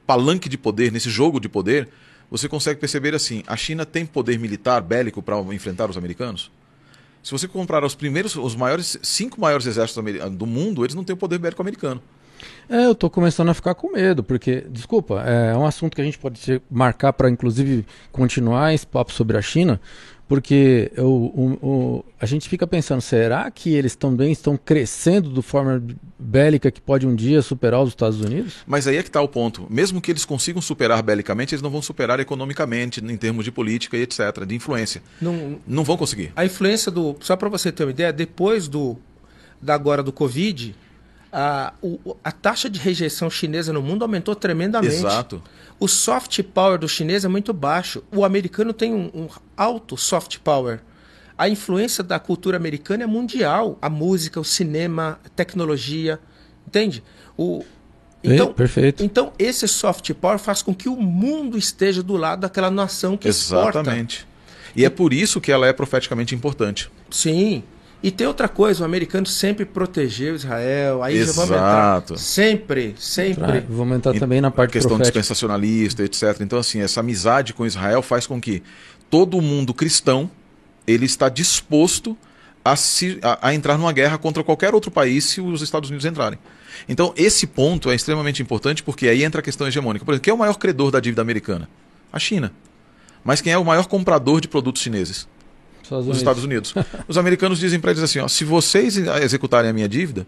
palanque de poder, nesse jogo de poder, você consegue perceber assim: a China tem poder militar bélico para enfrentar os americanos? Se você comprar os primeiros, os maiores, cinco maiores exércitos do mundo, eles não têm o poder bélico americano.
É, eu estou começando a ficar com medo, porque, desculpa, é um assunto que a gente pode marcar para, inclusive, continuar esse papo sobre a China, porque o, o, o, a gente fica pensando, será que eles também estão crescendo de forma bélica que pode um dia superar os Estados Unidos?
Mas aí é que está o ponto. Mesmo que eles consigam superar belicamente, eles não vão superar economicamente, em termos de política e etc., de influência. Não, não vão conseguir.
A influência do. Só para você ter uma ideia, depois do da agora do Covid, a, o, a taxa de rejeição chinesa no mundo aumentou tremendamente.
Exato.
O soft power do chinês é muito baixo. O americano tem um, um alto soft power. A influência da cultura americana é mundial. A música, o cinema, a tecnologia. Entende? O,
então, Perfeito.
Então, esse soft power faz com que o mundo esteja do lado daquela nação que Exatamente.
exporta. Exatamente. E é por isso que ela é profeticamente importante.
Sim. E tem outra coisa, o americano sempre protegeu Israel, aí
Exato.
já vamos entrar. Sempre, sempre. Ah,
vamos entrar também na parte
a questão
profética.
dispensacionalista, etc. Então, assim, essa amizade com Israel faz com que todo mundo cristão ele está disposto a, se, a, a entrar numa guerra contra qualquer outro país se os Estados Unidos entrarem. Então, esse ponto é extremamente importante porque aí entra a questão hegemônica. Por exemplo, quem é o maior credor da dívida americana? A China. Mas quem é o maior comprador de produtos chineses? Estados Unidos. Estados Unidos. Os americanos dizem para eles assim: ó, se vocês executarem a minha dívida.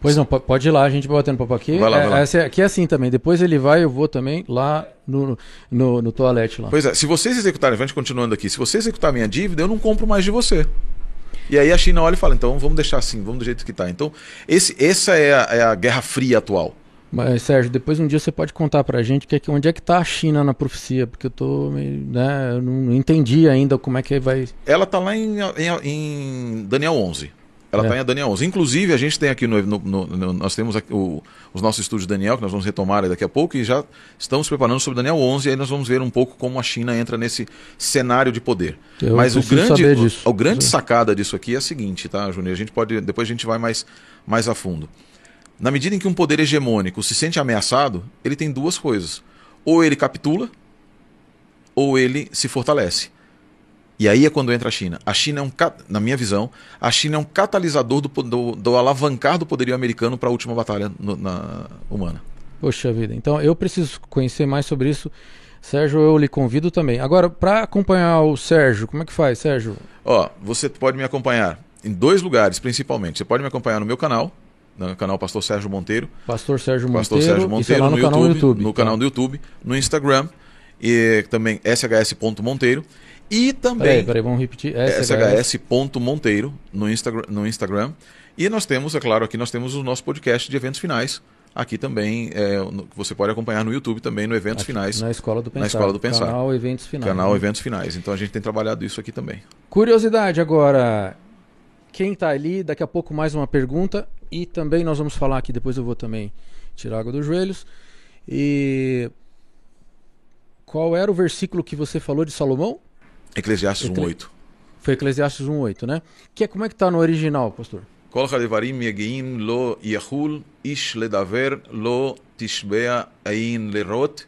Pois não, pode ir lá, a gente vai batendo papo aqui.
Vai lá, é, vai
lá. aqui é assim também. Depois ele vai, eu vou também lá no, no, no toalete lá.
Pois é, se vocês executarem, a gente continuando aqui, se você executar a minha dívida, eu não compro mais de você. E aí a China olha e fala, então vamos deixar assim, vamos do jeito que está. Então, esse, essa é a, é a Guerra Fria atual.
Mas, Sérgio, depois um dia você pode contar pra gente que é que, onde é que tá a China na profecia, porque eu tô meio, né, eu não entendi ainda como é que vai...
Ela tá lá em, em, em Daniel 11. Ela está é. em Daniel 11. Inclusive, a gente tem aqui no, no, no nós temos aqui o, os nossos estudos de Daniel, que nós vamos retomar daqui a pouco, e já estamos preparando sobre Daniel 11, e aí nós vamos ver um pouco como a China entra nesse cenário de poder.
Eu
Mas o grande, o, o, grande sacada disso aqui é a seguinte, tá, Júnior? A gente pode, depois a gente vai mais, mais a fundo. Na medida em que um poder hegemônico se sente ameaçado, ele tem duas coisas. Ou ele capitula, ou ele se fortalece. E aí é quando entra a China. A China é um, na minha visão, a China é um catalisador do, do, do alavancar do poderio americano para a última batalha no, na, humana.
Poxa vida, então eu preciso conhecer mais sobre isso. Sérgio, eu lhe convido também. Agora, para acompanhar o Sérgio, como é que faz, Sérgio?
Ó, você pode me acompanhar em dois lugares, principalmente. Você pode me acompanhar no meu canal, no canal Pastor Sérgio Monteiro.
Pastor Sérgio
Pastor
Monteiro.
Sérgio
isso é
Monteiro
no,
no,
canal
YouTube,
YouTube.
no canal do YouTube, no Instagram e também shs.monteiro e também
Peraí, peraí, vamos repetir. SHS.
shs.monteiro no Instagram, no Instagram. E nós temos, é claro, aqui nós temos o nosso podcast de eventos finais. Aqui também, é, você pode acompanhar no YouTube também, no Eventos
Aqui,
Finais.
Na Escola do Pensar.
Na Escola do Pensar.
Canal Eventos Finais.
Canal
né?
Eventos Finais. Então a gente tem trabalhado isso aqui também.
Curiosidade agora quem está ali. Daqui a pouco mais uma pergunta e também nós vamos falar aqui. Depois eu vou também tirar água dos joelhos. E qual era o versículo que você falou de Salomão?
Eclesiastes 1:8.
Foi Eclesiastes 1:8, né? Que é como é que está no original, pastor?
כל devarim יגיעים lo יחול ish לדבר, לא תשבע עין לראות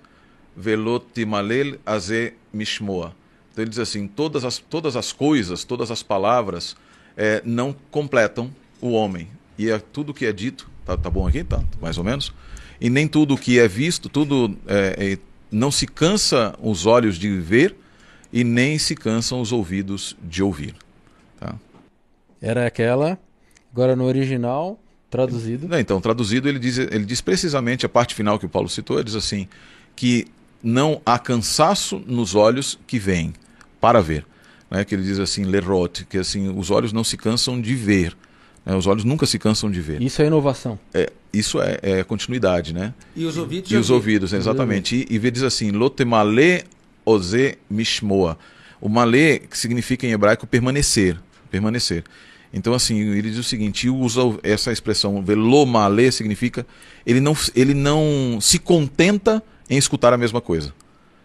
ולא תמלל הזה משמוע. Então ele diz assim: todas as, todas as coisas, todas as palavras, eh, não completam o homem. E é tudo que é dito, tá, tá bom aqui? Tá, mais ou menos. E nem tudo que é visto, tudo eh, eh, não se cansa os olhos de ver e nem se cansam os ouvidos de ouvir. Tá?
Era aquela. Agora no original, traduzido.
Então, traduzido, ele diz, ele diz precisamente a parte final que o Paulo citou, ele diz assim, que não há cansaço nos olhos que vêm para ver. Né? Que ele diz assim, lerot, que assim, os olhos não se cansam de ver. né? Os olhos nunca se cansam de ver.
Isso é inovação.
É, isso é, é continuidade, né?
E os ouvidos
E os ouvidos, exatamente. E, e diz assim, lotemale oze mishmoa. O malê, que significa em hebraico permanecer. Permanecer. Então, assim, ele diz o seguinte, e usa essa expressão, velomale, significa ele não, ele não se contenta em escutar a mesma coisa.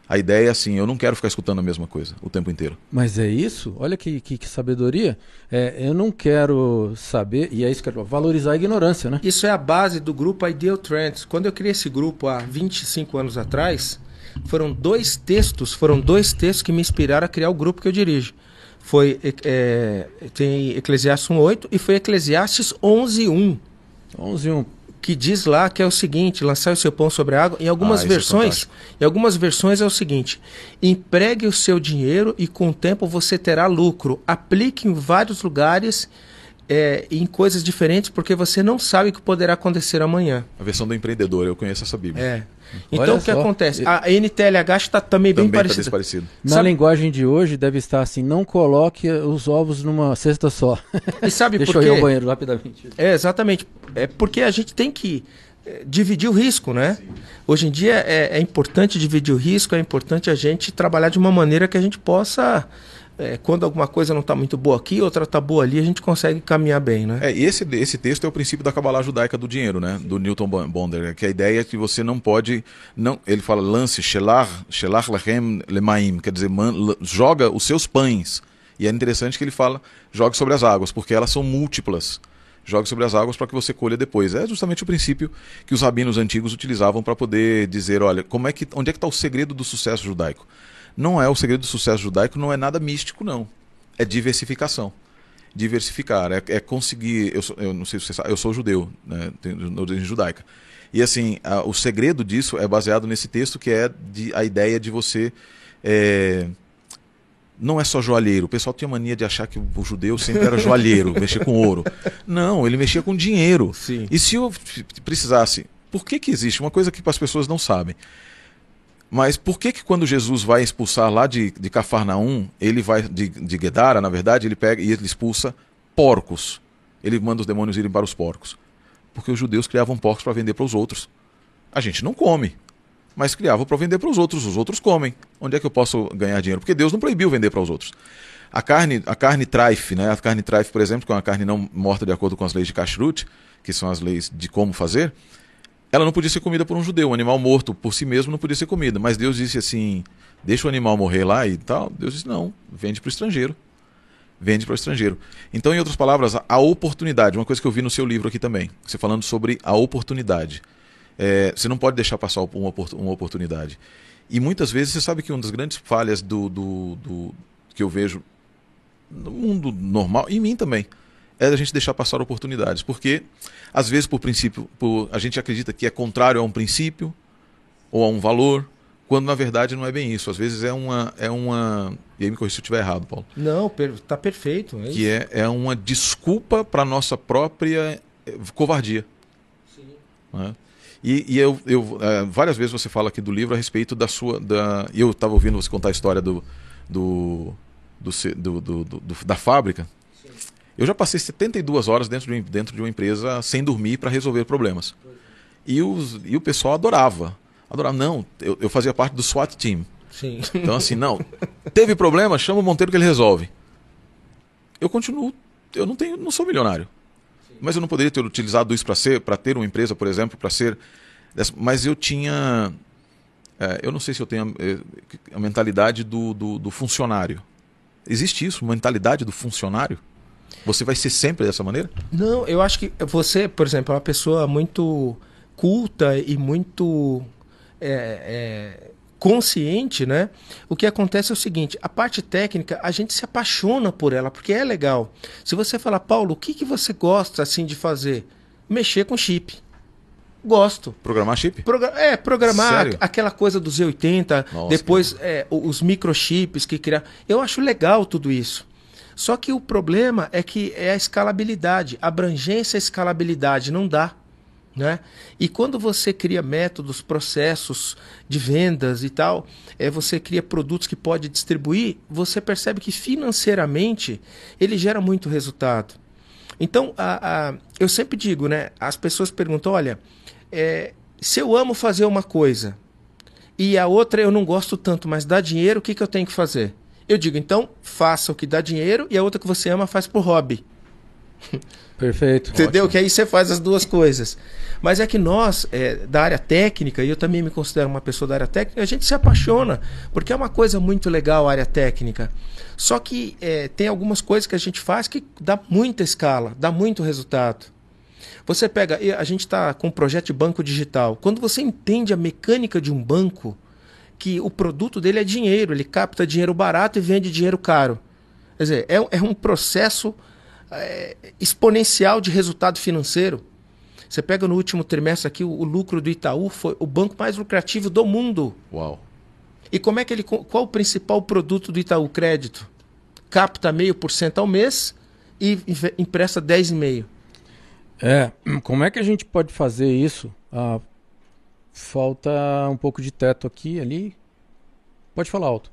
A ideia é assim, eu não quero ficar escutando a mesma coisa o tempo inteiro.
Mas é isso? Olha que, que, que sabedoria. É, eu não quero saber, e é isso que eu quero, valorizar a ignorância, né?
Isso é a base do grupo Ideal Trends. Quando eu criei esse grupo há 25 anos atrás, foram dois textos, foram dois textos que me inspiraram a criar o grupo que eu dirijo. Foi é, tem Eclesiastes 1:8 e foi Eclesiastes 11:1,
11 1.
Que diz lá que é o seguinte: lançar o seu pão sobre a água. Em algumas
Ah, é
versões,
fantástico.
em algumas versões é o seguinte: empregue o seu dinheiro e com o tempo você terá lucro. Aplique em vários lugares. É, em coisas diferentes, porque você não sabe o que poderá acontecer amanhã.
A versão do empreendedor, eu conheço essa Bíblia.
É.
Olha
Então o que
só.
acontece? A NTLH está também bem
Também está
parecida.
desparecido.
Na
Sabe-
linguagem de hoje deve estar assim: não coloque os ovos numa cesta só.
E sabe
Deixa
por
eu ir ao
quê?
banheiro rapidamente.
É, exatamente. É porque a gente tem que é, dividir o risco, né? Hoje em dia é, é importante dividir o risco, é importante a gente trabalhar de uma maneira que a gente possa, é, quando alguma coisa não está muito boa aqui, outra está boa ali, a gente consegue caminhar bem, né?
É, esse, esse texto é o princípio da Kabbalah judaica do dinheiro, né? Do Newton Bon- Bonder, que a ideia é que você não pode, não, ele fala lance shelar, shelar lachem lemaim, quer dizer, man- joga os seus pães. E é interessante que ele fala, jogue sobre as águas, porque elas são múltiplas. Jogue sobre as águas para que você colha depois. É justamente o princípio que os rabinos antigos utilizavam para poder dizer, olha, como é que, onde é que está o segredo do sucesso judaico? Não é o segredo do sucesso judaico, não é nada místico, não. É diversificação diversificar, é, é conseguir. Eu, sou- eu não sei se você sabe, eu sou judeu, né, tenho origem judaica. E assim, a- o segredo disso é baseado nesse texto que é de, a ideia de você. é, não é só joalheiro. O pessoal tinha mania de achar que o judeu sempre era joalheiro, mexer com ouro. Não, ele mexia com dinheiro.
Sim.
E se eu precisasse, por que que existe uma coisa que as pessoas não sabem? Mas por que que quando Jesus vai expulsar lá de, de Cafarnaum, ele vai de, de Gedara, na verdade, ele pega e ele expulsa porcos. Ele manda os demônios irem para os porcos. Porque os judeus criavam porcos para vender para os outros. A gente não come, mas criavam para vender para os outros. Os outros comem. Onde é que eu posso ganhar dinheiro? Porque Deus não proibiu vender para os outros. A carne, a carne traife, né? A carne traife, por exemplo, que é uma carne não morta de acordo com as leis de kashrut, que são as leis de como fazer, ela não podia ser comida por um judeu. Um animal morto por si mesmo não podia ser comida. Mas Deus disse assim: deixa o animal morrer lá e tal. Deus disse: não, vende para o estrangeiro. Vende para o estrangeiro. Então, em outras palavras, a- oportunidade, uma coisa que eu vi no seu livro aqui também, você falando sobre a oportunidade. É, você não pode deixar passar uma oportunidade. E muitas vezes você sabe que uma das grandes falhas do, do, do- que eu vejo no mundo normal, e em mim também, é a gente deixar passar oportunidades. Porque, às vezes, por princípio, por, a gente acredita que é contrário a um princípio, ou a um valor, quando na verdade não é bem isso. Às vezes é uma. É uma e aí me corrija se eu estiver errado, Paulo.
Não, está perfeito.
É que é, é uma desculpa para a nossa própria eh, covardia. Sim. Né? E, e, eu, eu é, várias vezes você fala aqui do livro a respeito da sua. Da, eu estava ouvindo você contar a história do, do, do, do, do da fábrica. Sim. Eu já passei 72 horas dentro de, dentro de uma empresa sem dormir para resolver problemas. E, os, e o pessoal adorava Adorava. Não, eu, eu fazia parte do SWAT team.
Sim.
Então, assim, não. Teve problema, chama o Monteiro que ele resolve. Eu continuo. Eu não tenho, não sou milionário. Sim. Mas eu não poderia ter utilizado isso para ser, para ter uma empresa, por exemplo, para ser. Mas eu tinha. É, eu não sei se eu tenho a, é, a mentalidade do, do, do, funcionário. Existe isso, mentalidade do funcionário? Você vai ser sempre dessa maneira?
Não, eu acho que você, por exemplo, é uma pessoa muito culta e muito é, é, consciente, né? O que acontece é o seguinte: a parte técnica a gente se apaixona por ela porque é legal. Se você falar, Paulo, o que, que você gosta assim de fazer? Mexer com chip. Gosto.
Programar chip?
Progra é, programar Sério? aquela coisa dos Z80, Nossa, depois é, os microchips que criaram. Eu acho legal tudo isso. Só que o problema é que é a escalabilidade, abrangência e escalabilidade não dá. Né? E quando você cria métodos, processos de vendas e tal, é, você cria produtos que pode distribuir, você percebe que financeiramente ele gera muito resultado. Então, a, a, eu sempre digo, né? As pessoas perguntam: olha, é, se eu amo fazer uma coisa e a outra eu não gosto tanto, mas dá dinheiro, o que, que eu tenho que fazer? Eu digo, então, faça o que dá dinheiro e a outra que você ama faz por hobby.
Perfeito.
Entendeu? Ótimo. Que aí você faz as duas coisas. Mas é que nós, é, da área técnica, e eu também me considero uma pessoa da área técnica, a gente se apaixona, porque é uma coisa muito legal a área técnica. Só que é, tem algumas coisas que a gente faz que dá muita escala, dá muito resultado. Você pega, a gente está com um projeto de banco digital. Quando você entende a mecânica de um banco, que o produto dele é dinheiro, ele capta dinheiro barato e vende dinheiro caro. Quer dizer, é, é um processo é, exponencial de resultado financeiro. Você pega no último trimestre aqui, o, o, lucro do Itaú foi o banco mais lucrativo do mundo.
Uau.
E como é que ele. Qual o principal produto do Itaú Crédito? Capta meio por cento ao mês e empresta 10,5%.
É, como é que a gente pode fazer isso? Ah, falta um pouco de teto aqui ali. Pode falar alto.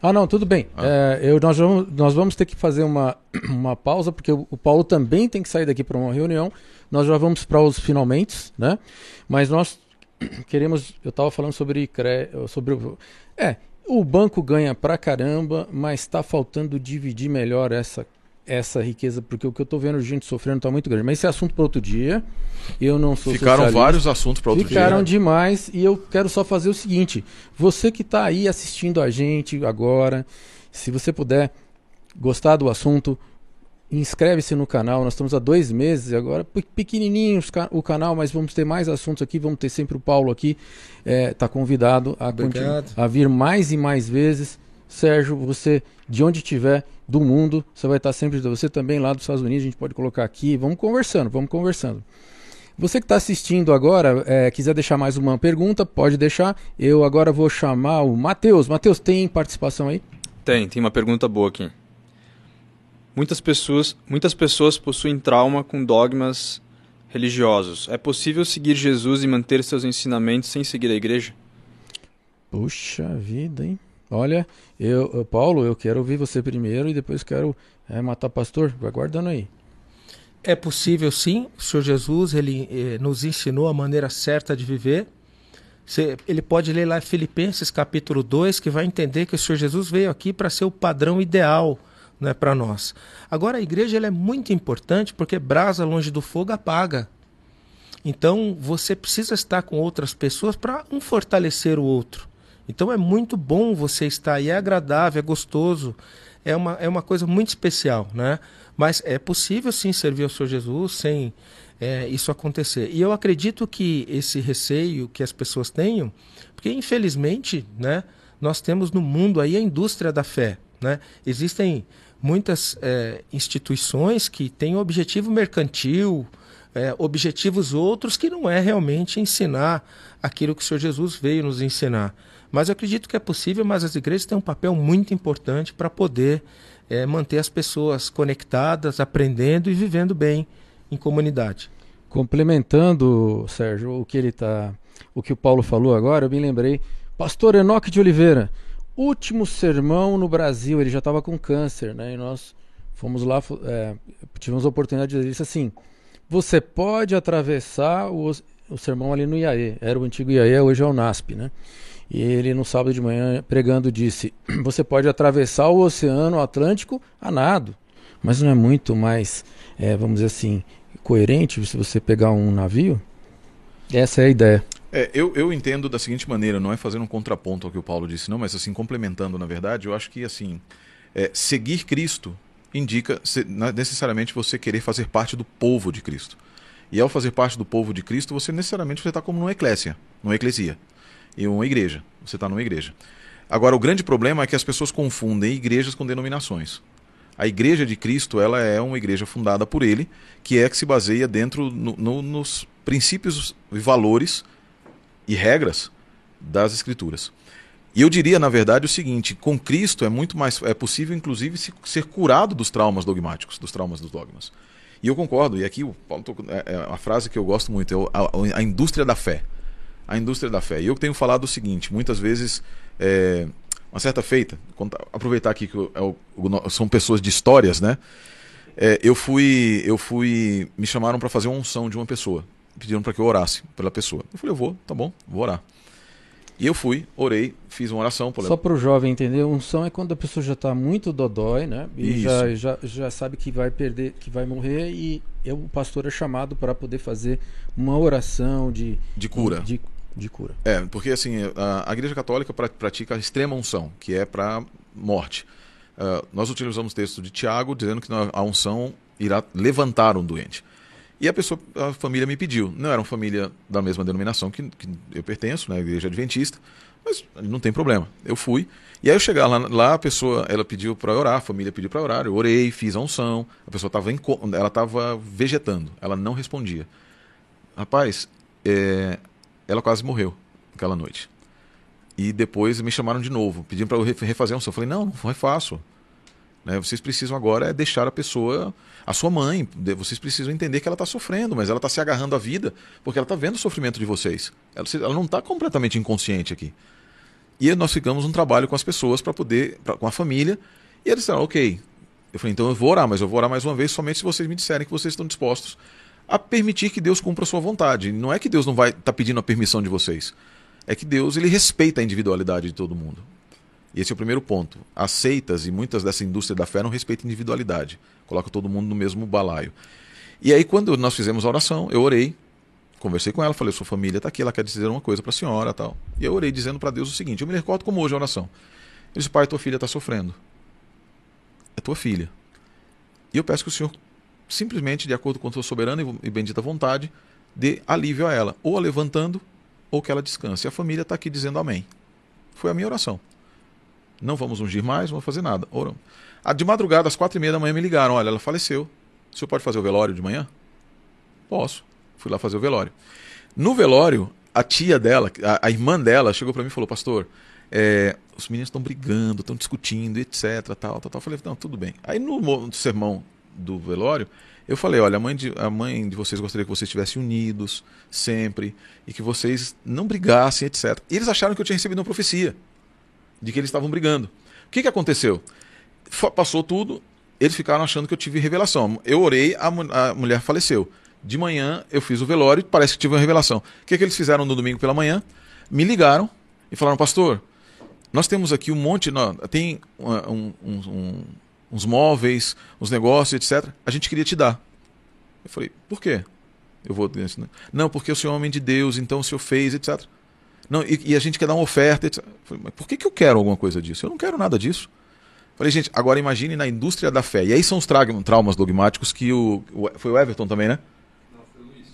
Ah, não, tudo bem. Ah. É, eu, nós, vamos, nós vamos ter que fazer uma, uma pausa, porque o, o Paulo também tem que sair daqui para uma reunião. Nós já vamos para os finalmente, né? Mas nós queremos. Eu estava falando sobre. sobre é, o banco ganha pra caramba, mas está faltando dividir melhor essa essa riqueza, porque o que eu estou vendo gente sofrendo está muito grande. Mas esse é assunto para outro dia. Eu não sou
Ficaram socialista. vários assuntos para outro
Ficaram dia. Ficaram demais e eu quero só fazer o seguinte: você que está aí assistindo a gente agora, se você puder gostar do assunto, inscreve-se no canal. Nós estamos há dois meses agora, pequenininho o canal, mas vamos ter mais assuntos aqui. Vamos ter sempre o Paulo aqui, está é, tá convidado a, a vir mais e mais vezes. Sérgio, você de onde estiver do mundo, você vai estar sempre. Você também lá dos Estados Unidos, a gente pode colocar aqui. Vamos conversando, vamos conversando. Você que está assistindo agora, é, quiser deixar mais uma pergunta, pode deixar. Eu agora vou chamar o Matheus. Matheus, tem participação aí?
Tem, tem uma pergunta boa aqui. Muitas pessoas, muitas pessoas possuem trauma com dogmas religiosos. É possível seguir Jesus e manter seus ensinamentos sem seguir a igreja?
Puxa vida, hein? Olha, eu, Paulo, eu quero ouvir você primeiro e depois quero é, matar pastor. Vai guardando aí.
É possível sim. O Senhor Jesus ele eh, nos ensinou a maneira certa de viver. Você, ele pode ler lá Filipenses capítulo 2, que vai entender que o Senhor Jesus veio aqui para ser o padrão ideal né, para nós. Agora, a igreja ela é muito importante porque brasa longe do fogo apaga. Então, você precisa estar com outras pessoas para um fortalecer o outro. Então é muito bom você estar aí, é agradável, é gostoso, é uma, é uma coisa muito especial, né? Mas é possível sim servir ao Senhor Jesus sem é, isso acontecer. E eu acredito que esse receio que as pessoas tenham, porque infelizmente, né, nós temos no mundo aí a indústria da fé, né? Existem muitas é, instituições que têm objetivo mercantil, é, objetivos outros que não é realmente ensinar aquilo que o Senhor Jesus veio nos ensinar. Mas eu acredito que é possível, mas as igrejas têm um papel muito importante para poder é, manter as pessoas conectadas, aprendendo e vivendo bem em comunidade.
Complementando, Sérgio, o que ele tá, o que o Paulo falou agora, eu me lembrei, Pastor Enoque de Oliveira, último sermão no Brasil, ele já estava com câncer, né? E nós fomos lá, é, tivemos a oportunidade de dizer isso assim: você pode atravessar o, o sermão ali no IAE, era o antigo IAE, hoje é o NASP, né? E ele no sábado de manhã pregando disse: você pode atravessar o Oceano Atlântico a nado, mas não é muito mais, é, vamos dizer assim, coerente se você pegar um navio? Essa é a ideia.
É, eu, eu entendo da seguinte maneira, não é fazendo um contraponto ao que o Paulo disse, não, mas assim, complementando, na verdade, eu acho que assim, é, seguir Cristo indica necessariamente você querer fazer parte do povo de Cristo. E ao fazer parte do povo de Cristo, você necessariamente está como numa eclésia, numa eclesia, e uma igreja. Você está numa igreja. Agora, o grande problema é que as pessoas confundem igrejas com denominações. A Igreja de Cristo ela é uma igreja fundada por ele, que é que se baseia dentro no, no, nos princípios e valores e regras das Escrituras. E eu diria, na verdade, o seguinte: com Cristo é muito mais é possível, inclusive, se, ser curado dos traumas dogmáticos, dos traumas dos dogmas. E eu concordo. E aqui é, é a frase que eu gosto muito é a, a, indústria da fé. A indústria da fé. E eu tenho falado o seguinte: muitas vezes é, uma certa feita, aproveitar aqui que eu, eu, é são pessoas de histórias, né? É, eu fui, eu fui, me chamaram para fazer uma unção de uma pessoa, pediram para que eu orasse pela pessoa. Eu falei, eu vou, tá bom, vou orar. E eu fui, orei, fiz uma oração.
Só para o jovem entender, unção é quando a pessoa já está muito dodói, né? E já, já, já sabe que vai perder, que vai morrer e eu, o pastor é chamado para poder fazer uma oração de
de cura.
De, de cura.
É, porque assim, a, a Igreja Católica pratica a extrema unção, que é para morte. Uh, nós utilizamos o texto de Tiago dizendo que a unção irá levantar um doente. E a pessoa, a família me pediu. Não era uma família da mesma denominação que, que eu pertenço, né, Igreja Adventista, mas não tem problema. Eu fui. E aí eu chegar lá, lá a pessoa, ela pediu para orar, a família pediu para orar, eu orei, fiz a unção. A pessoa estava ela estava vegetando, ela não respondia. Rapaz, é, ela quase morreu aquela noite. E depois me chamaram de novo, pedindo para eu refazer a unção. Eu falei, não, não refaço. Né? Vocês precisam agora é deixar a pessoa, a sua mãe, vocês precisam entender que ela está sofrendo, mas ela está se agarrando à vida porque ela está vendo o sofrimento de vocês. Ela, ela não está completamente inconsciente aqui. E nós ficamos um trabalho com as pessoas para poder, pra, com a família, e eles disseram, ok. Eu falei, então eu vou orar, mas eu vou orar mais uma vez somente se vocês me disserem que vocês estão dispostos a permitir que Deus cumpra a sua vontade. Não é que Deus não vai estar tá pedindo a permissão de vocês. É que Deus ele respeita a individualidade de todo mundo. E esse é o primeiro ponto. As seitas e muitas dessa indústria da fé não respeitam a individualidade. Coloca todo mundo no mesmo balaio. E aí, quando nós fizemos a oração, eu orei, conversei com ela, falei: sua família está aqui, ela quer dizer uma coisa para a senhora tal. E eu orei dizendo para Deus o seguinte: eu me recordo como hoje a oração. Eu disse: pai, tua filha está sofrendo. É tua filha. E eu peço que o senhor simplesmente, de acordo com a sua soberana e bendita vontade, dê alívio a ela, ou a levantando, ou que ela descanse. A família está aqui dizendo amém. Foi a minha oração. Não vamos ungir mais, não vamos fazer nada. Oram. Ah, de madrugada, às quatro e meia da manhã, me ligaram. Olha, ela faleceu. O senhor pode fazer o velório de manhã? Posso. Fui lá fazer o velório. No velório, a tia dela, a, a irmã dela, chegou para mim e falou: Pastor, é, os meninos estão brigando, estão discutindo, etc. Tal, tal, tal. Eu falei: Não, tudo bem. Aí no sermão do velório, eu falei: olha, a mãe, de, a mãe de vocês gostaria que vocês estivessem unidos sempre e que vocês não brigassem, etc. E eles acharam que eu tinha recebido uma profecia de que eles estavam brigando. O que, que aconteceu? Passou tudo, eles ficaram achando que eu tive revelação. Eu orei, a, a mulher faleceu. De manhã eu fiz o velório, parece que tive uma revelação. O que, que eles fizeram no domingo pela manhã? Me ligaram e falaram: Pastor, nós temos aqui um monte, não, tem um, um, um uns móveis, uns negócios, etc. A gente queria te dar. Eu falei, por quê? Eu vou. Não, porque o senhor é homem de Deus, então o senhor fez, etc. Não, e, e a gente quer dar uma oferta, etc. Eu falei, mas por que, que eu quero alguma coisa disso? Eu não quero nada disso. Eu falei, gente, agora imagine na indústria da fé. E aí são os traumas dogmáticos que o. Foi o Everton também, né?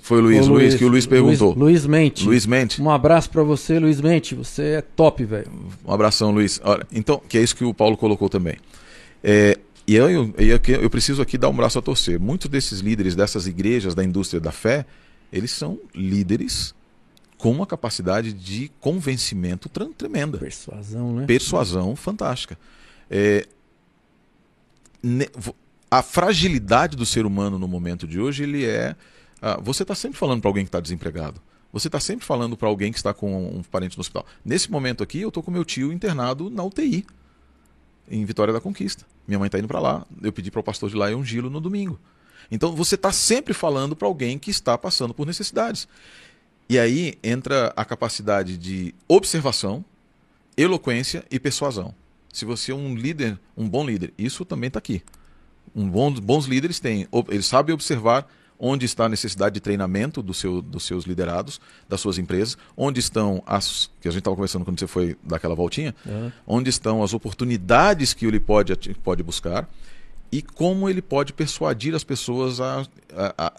Foi o Luiz, Luiz, Luiz, que o Luiz perguntou.
Luiz, Luiz Mente.
Luiz Mente.
Um abraço para você, Luiz Mente. Você é top, velho.
Um abração, Luiz. Olha, então, que é isso que o Paulo colocou também. É, E eu, eu, eu, preciso aqui dar um braço a torcer. Muitos desses líderes dessas igrejas da indústria da fé, eles são líderes com uma capacidade de convencimento tremenda.
Persuasão, né?
Persuasão fantástica. É, a fragilidade do ser humano no momento de hoje, ele é. Uh, você está sempre falando para alguém que está desempregado. Você está sempre falando para alguém que está com um parente no hospital. Nesse momento aqui, eu estou com meu tio internado na UTI, em Vitória da Conquista. Minha mãe está indo para lá. Eu pedi para o pastor de lá ungí-lo no domingo. Então você está sempre falando para alguém que está passando por necessidades. E aí entra a capacidade de observação, eloquência e persuasão. Se você é um líder, um bom líder, isso também está aqui. Um bom, bons líderes têm, eles sabem observar onde está a necessidade de treinamento do seu, dos seus liderados, das suas empresas, onde estão as que a gente estava conversando quando você foi daquela voltinha, uhum. onde estão as oportunidades que ele pode, pode buscar e como ele pode persuadir as pessoas a, a, a, a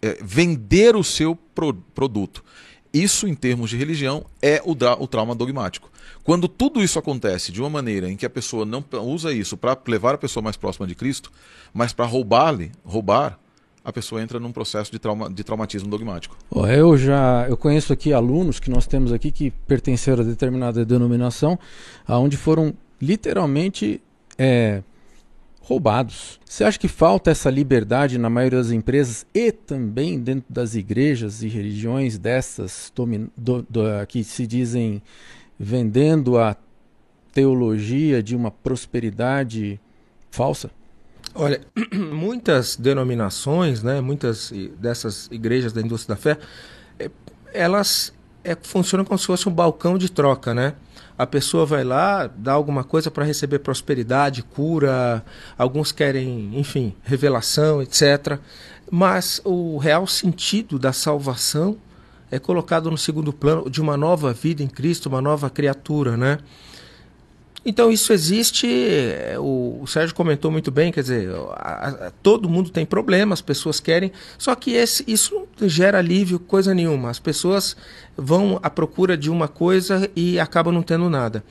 é, vender o seu pro, produto. Isso, em termos de religião, é o, o trauma dogmático. Quando tudo isso acontece de uma maneira em que a pessoa não usa isso para levar a pessoa mais próxima de Cristo, mas para roubar-lhe, roubar, a pessoa entra num processo de, trauma, de traumatismo dogmático.
Eu já eu conheço aqui alunos que nós temos aqui que pertenceram a determinada denominação, aonde foram literalmente é, roubados. Você acha que falta essa liberdade na maioria das empresas e também dentro das igrejas e religiões dessas do, do, que se dizem vendendo a teologia de uma prosperidade falsa?
Olha, muitas denominações, né, muitas dessas igrejas da indústria da fé, é, elas é, funcionam como se fosse um balcão de troca, né? a pessoa vai lá, dá alguma coisa para receber prosperidade, cura, alguns querem, enfim, revelação, etc. Mas o real sentido da salvação é colocado no segundo plano de uma nova vida em Cristo, uma nova criatura, né? Então isso existe, é, o, Sérgio comentou muito bem, quer dizer, a, a, todo mundo tem problemas, as pessoas querem, só que esse, isso não gera alívio coisa nenhuma. As pessoas vão à procura de uma coisa e acabam não tendo nada.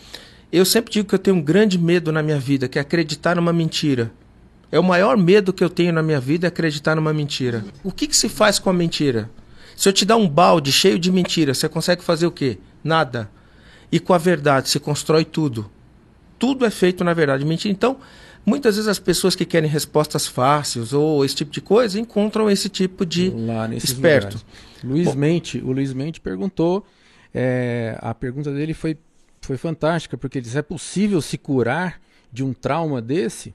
Eu sempre digo que eu tenho um grande medo na minha vida, que é acreditar numa mentira. É o maior medo que eu tenho na minha vida é acreditar numa mentira. O que, que se faz com a mentira? Se eu te dar um balde cheio de mentira, você consegue fazer o quê? Nada. E com a verdade, se constrói tudo tudo é feito, na verdade, mentira. Então, muitas vezes as pessoas que querem respostas fáceis ou esse tipo de coisa encontram esse tipo de Lá esperto.
Luiz Bom, Mente, o Luiz Mente perguntou, é, a pergunta dele foi, foi fantástica, porque ele disse, é possível se curar de um trauma desse?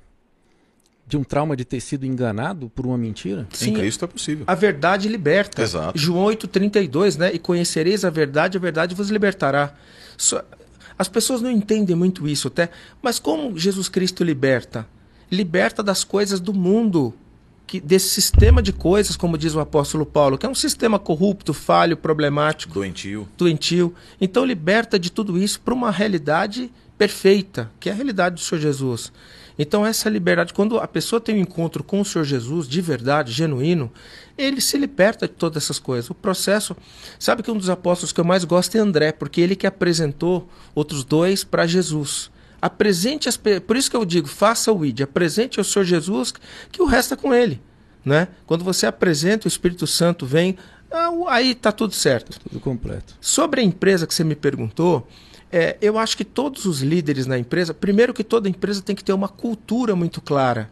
de um trauma de ter sido enganado por uma mentira?
Sim, em Cristo é possível.
A verdade liberta.
Exato.
João 8,32, né? E conhecereis a verdade, a verdade vos libertará. As pessoas não entendem muito isso até, mas como Jesus Cristo liberta? Liberta das coisas do mundo, que, desse sistema de coisas, como diz o apóstolo Paulo, que é um sistema corrupto, falho, problemático,
doentio.
Doentio. Então liberta de tudo isso para uma realidade perfeita, que é a realidade do Senhor Jesus. Então, essa liberdade, quando a pessoa tem um encontro com o Senhor Jesus, de verdade, genuíno, ele se liberta de todas essas coisas. O processo. Sabe que um dos apóstolos que eu mais gosto é André, porque ele que apresentou outros dois para Jesus. Apresente as. Por isso que eu digo, faça o ID, apresente ao Senhor Jesus, que o resta é com ele. Né? Quando você apresenta, o Espírito Santo vem, ah, aí está tudo certo.
Tudo completo.
Sobre a empresa que você me perguntou, é, eu acho que todos os líderes na empresa, primeiro que toda empresa tem que ter uma cultura muito clara.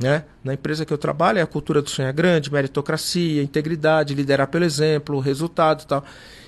Né? Na empresa que eu trabalho, é a cultura do sonho é grande, meritocracia, integridade, liderar pelo exemplo, resultado e tal.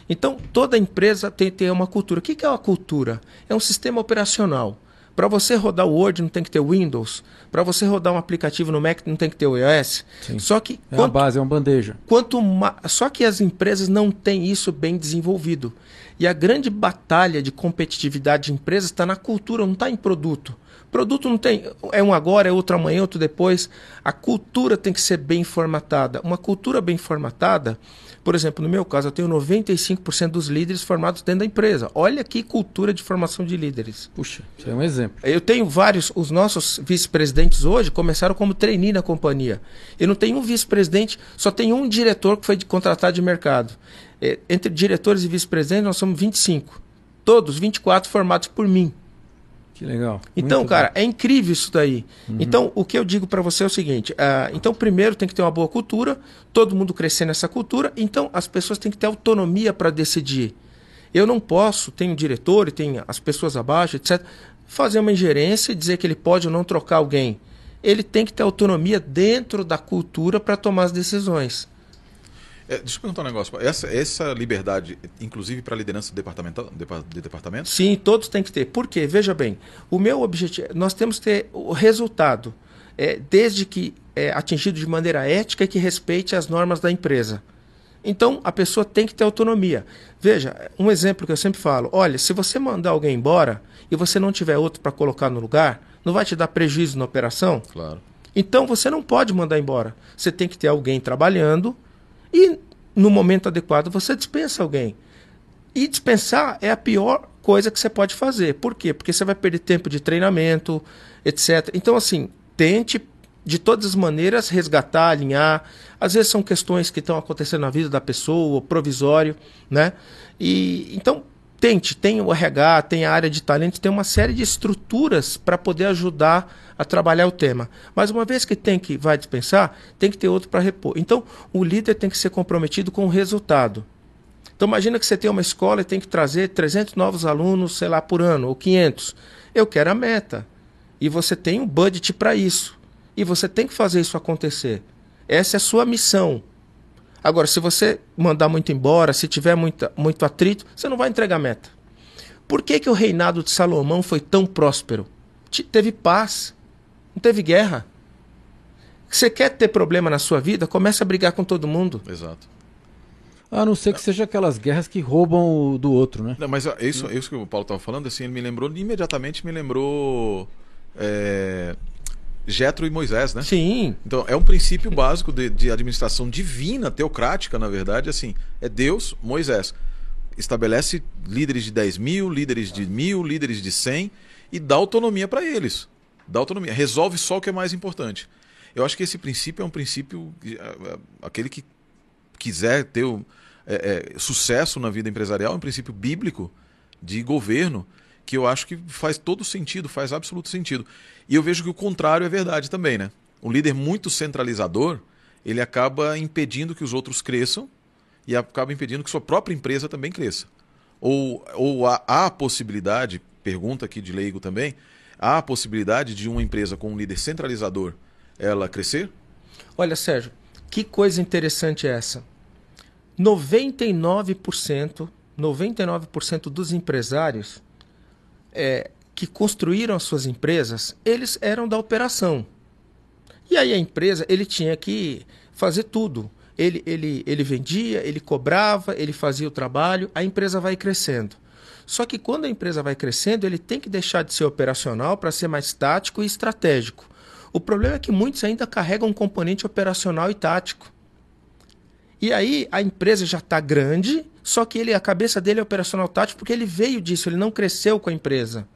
Então, toda empresa tem que ter uma cultura. O que é uma cultura? É um sistema operacional. Para você rodar o Word não tem que ter Windows. Para você rodar um aplicativo no Mac não tem que ter o iOS. Sim. Só que
é quanto, uma base, é uma bandeja.
Quanto só que as empresas não têm isso bem desenvolvido. E a grande batalha de competitividade de empresas está na cultura, não está em produto. Produto não tem. É um agora, é outro amanhã, outro depois. A cultura tem que ser bem formatada. Uma cultura bem formatada, por exemplo, no meu caso, eu tenho 95% dos líderes formados dentro da empresa. Olha que cultura de formação de líderes.
Puxa, isso é um exemplo.
Eu tenho vários. Os nossos vice-presidentes hoje começaram como trainee na companhia. Eu não tenho um vice-presidente, só tenho um diretor que foi contratado de mercado. É, entre diretores e vice-presidentes, nós somos 25. Todos, 24 formados por mim.
Que legal.
Então, cara, é incrível isso daí. Então, o que eu digo para você é o seguinte: ah, então, primeiro tem que ter uma boa cultura, todo mundo crescer nessa cultura. Então, as pessoas têm que ter autonomia para decidir. Eu não posso, tenho um diretor e tem as pessoas abaixo, etc., fazer uma ingerência e dizer que ele pode ou não trocar alguém. Ele tem que ter autonomia dentro da cultura para tomar as decisões.
É, deixa eu perguntar um negócio. Essa, essa liberdade, inclusive para a liderança departamental, depa- de departamento?
Sim, todos têm que ter. Por quê? Veja bem, o meu objetivo, nós temos que ter o resultado, é, desde que é atingido de maneira ética e que respeite as normas da empresa. Então, a pessoa tem que ter autonomia. Veja, um exemplo que eu sempre falo: olha, se você mandar alguém embora e você não tiver outro para colocar no lugar, não vai te dar prejuízo na operação?
Claro.
Então você não pode mandar embora. Você tem que ter alguém trabalhando e no momento adequado você dispensa alguém. E dispensar é a pior coisa que você pode fazer. Por quê? Porque você vai perder tempo de treinamento, etc. Então, assim, tente de todas as maneiras resgatar, alinhar. Às vezes são questões que estão acontecendo na vida da pessoa, provisório, né? E então tente, tem o RH, tem a área de talentos, tem uma série de estruturas para poder ajudar a trabalhar o tema. Mas uma vez que tem que vai dispensar, tem que ter outro para repor. Então, o líder tem que ser comprometido com o resultado. Então imagina que você tem uma escola e tem que trazer 300 novos alunos, sei lá, por ano, ou 500. Eu quero a meta. E você tem um budget para isso. E você tem que fazer isso acontecer. Essa é a sua missão. Agora, se você mandar muito embora, se tiver muita, muito atrito, você não vai entregar meta. Por que, que o reinado de Salomão foi tão próspero? Te- Teve paz, não teve guerra. Você quer ter problema na sua vida? Comece a brigar com todo mundo.
Exato.
A não ser que seja aquelas guerras que roubam o do outro, né?
Não, mas isso, isso que o Paulo estava falando, assim, ele me lembrou, imediatamente me lembrou é, Jetro e Moisés, né?
Sim,
Então, é um princípio básico de, de administração divina, teocrática, na verdade, assim, é Deus, Moisés. Estabelece líderes de 10 mil, líderes de mil, líderes de 100 e dá autonomia para eles. Dá autonomia. Resolve só o que é mais importante. Eu acho que esse princípio é um princípio, eh, eh, aquele que quiser ter o, é, é, sucesso na vida empresarial, é um princípio bíblico de governo que eu acho que faz todo sentido, faz absoluto sentido. E eu vejo que o contrário é verdade também, né? Um líder muito centralizador, ele acaba impedindo que os outros cresçam e acaba impedindo que sua própria empresa também cresça. Ou, ou há, há a possibilidade, pergunta aqui de leigo também, há a possibilidade de uma empresa com um líder centralizador ela crescer?
Olha, Sérgio, que coisa interessante é essa. 99%, 99% dos empresários é, que construíram as suas empresas, eles eram da operação. E aí a empresa, ele tinha que fazer tudo. Ele, ele, ele vendia, ele cobrava, ele fazia o trabalho, a empresa vai crescendo. Só que quando a empresa vai crescendo, ele tem que deixar de ser operacional para ser mais tático e estratégico. O problema é que muitos ainda carregam um componente operacional e tático. E aí a empresa já está grande, só que ele, a cabeça dele é operacional tático porque ele veio disso, ele não cresceu com a empresa.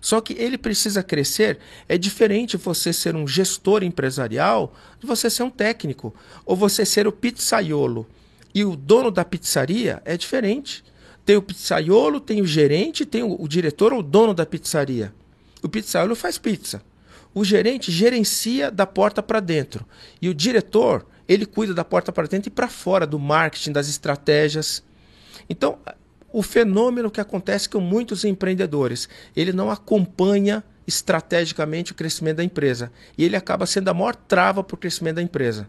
Só que ele precisa crescer. É diferente você ser um gestor empresarial de você ser um técnico. Ou você ser o pizzaiolo. E o dono da pizzaria é diferente. Tem o pizzaiolo, tem o gerente, tem o, o diretor ou o dono da pizzaria. O pizzaiolo faz pizza. O gerente gerencia da porta para dentro. E o diretor, ele cuida da porta para dentro e para fora, do marketing, das estratégias. Então, o fenômeno que acontece com muitos empreendedores, ele não acompanha estrategicamente o crescimento da empresa. E ele acaba sendo a maior trava para o crescimento da empresa.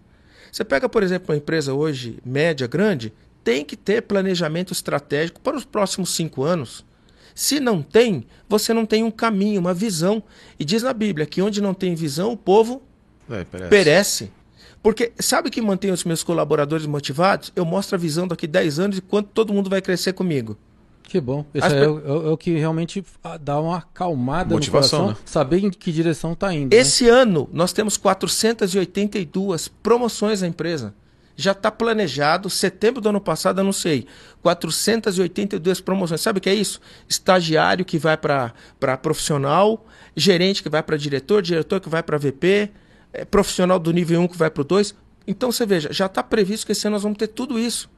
Você pega, por exemplo, uma empresa hoje média, grande, tem que ter planejamento estratégico para os próximos cinco anos. Se não tem, você não tem um caminho, uma visão. E diz na Bíblia que onde não tem visão, o povo
É, parece.
perece. Porque sabe o que mantém os meus colaboradores motivados? Eu mostro a visão daqui 10 anos e quanto todo mundo vai crescer comigo.
Que bom. Isso
As
é, o- é é o que realmente dá uma acalmada
Motivação,
no coração,
né?
saber em que direção está indo. né?
Esse ano nós temos 482 promoções na empresa. Já está planejado, setembro do ano passado anunciei 482 promoções. Sabe o que é isso? Estagiário que vai para profissional, gerente que vai para diretor, diretor que vai para VP, eh, profissional do nível 1 que vai para o 2. Então você veja, já está previsto que esse ano nós vamos ter tudo isso.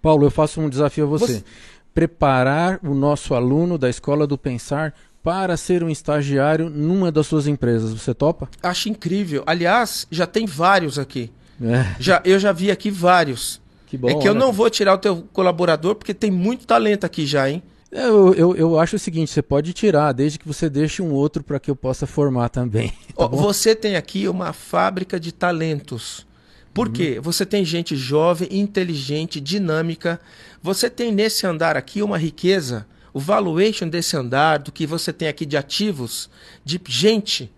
Paulo, eu faço um desafio a você.
Você-
Preparar o nosso aluno da Escola do Pensar para ser um estagiário numa das suas empresas. Você topa?
Acho incrível. Aliás, já tem vários aqui.
É.
Já, eu já vi aqui vários.
Que bom.
é que eu
olha.
não vou tirar o teu colaborador porque tem muito talento aqui já, hein?
É, Eu, eu, eu acho o seguinte, você pode tirar, desde que você deixe um outro para que eu possa formar também.
Ó, você tem aqui uma fábrica de talentos. Por quê? Você tem gente jovem, inteligente, dinâmica. Você tem nesse andar aqui uma riqueza, o valuation desse andar, do que você tem aqui de ativos, de gente,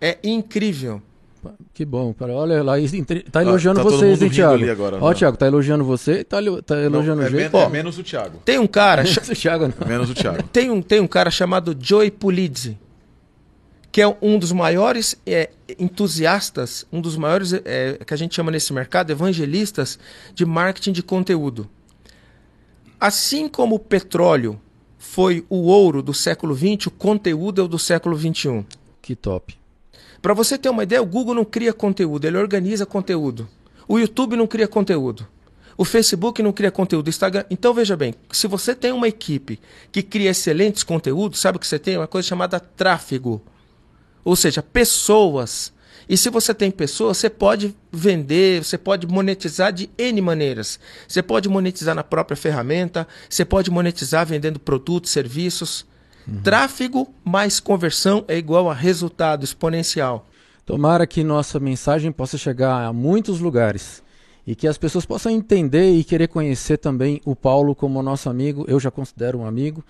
é incrível.
Que bom, cara. Olha lá, tá elogiando
tá todo
vocês, hein, Thiago?
agora,
Ó,
né?
Thiago, tá elogiando você, tá, elo- tá elogiando
Não,
o
é,
jeito.
men- é menos o Thiago.
Tem um cara, cha-
Esse Thiago não.
Menos o Thiago.
tem um, tem um cara chamado Joey Pulizzi, que é um dos maiores é, entusiastas, um dos maiores é, que a gente chama nesse mercado, evangelistas de marketing de conteúdo. Assim como o petróleo foi o ouro do século XX, o conteúdo é o do século XXI.
Que top.
Para você ter uma ideia, o Google não cria conteúdo, ele organiza conteúdo. O YouTube não cria conteúdo. O Facebook não cria conteúdo. O Instagram. Então veja bem, se você tem uma equipe que cria excelentes conteúdos, sabe o que você tem? Uma coisa chamada tráfego. Ou seja, pessoas. E se você tem pessoas, você pode vender, você pode monetizar de N maneiras. Você pode monetizar na própria ferramenta, você pode monetizar vendendo produtos, serviços. Tráfego mais conversão é igual a resultado exponencial.
Tomara que nossa mensagem possa chegar a muitos lugares e que as pessoas possam entender e querer conhecer também o Paulo como nosso amigo. Eu já considero um amigo.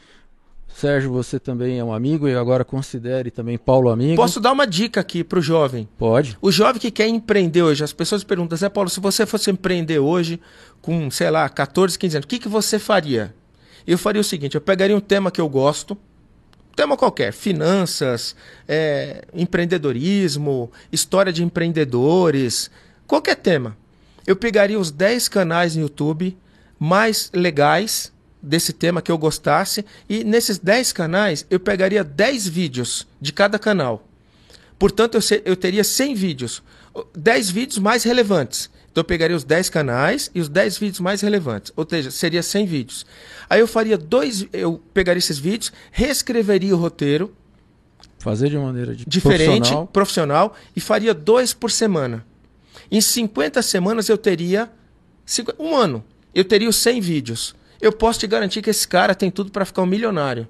Sérgio, você também é um amigo e agora considere também Paulo amigo.
Posso dar uma dica aqui para o jovem.
Pode.
O jovem que quer empreender hoje, as pessoas perguntam, Zé Paulo, se você fosse empreender hoje com, sei lá, 14, 15 anos, o que, que você faria? Eu faria o seguinte, eu pegaria um tema que eu gosto, tema qualquer, finanças, é, empreendedorismo, história de empreendedores, qualquer tema. Eu pegaria os 10 canais no YouTube mais legais desse tema que eu gostasse e nesses 10 canais eu pegaria 10 vídeos de cada canal. Portanto, eu, eu teria 100 vídeos, 10 vídeos mais relevantes. Então, eu pegaria os 10 canais e os 10 vídeos mais relevantes. Ou seja, seria 100 vídeos. Aí eu faria dois, eu pegaria esses vídeos, reescreveria o roteiro,
Fazer de maneira de
diferente,
profissional.
profissional, e faria dois por semana. Em 50 semanas eu teria um ano. Eu teria os 100 vídeos. Eu posso te garantir que esse cara tem tudo para ficar um milionário.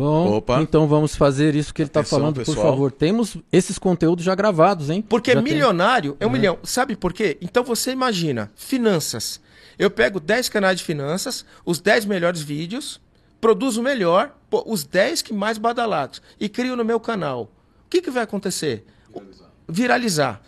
Bom,
Opa.
então vamos fazer isso que ele está falando, por
pessoal.
favor. Temos esses conteúdos já gravados, hein?
Porque
Já tem.
milionário é um milhão. Sabe por quê? Então você imagina, finanças. Eu pego 10 canais de finanças, os 10 melhores vídeos, produzo o melhor, pô, os 10 que mais badalados, e crio no meu canal. O que, que vai acontecer? Viralizar.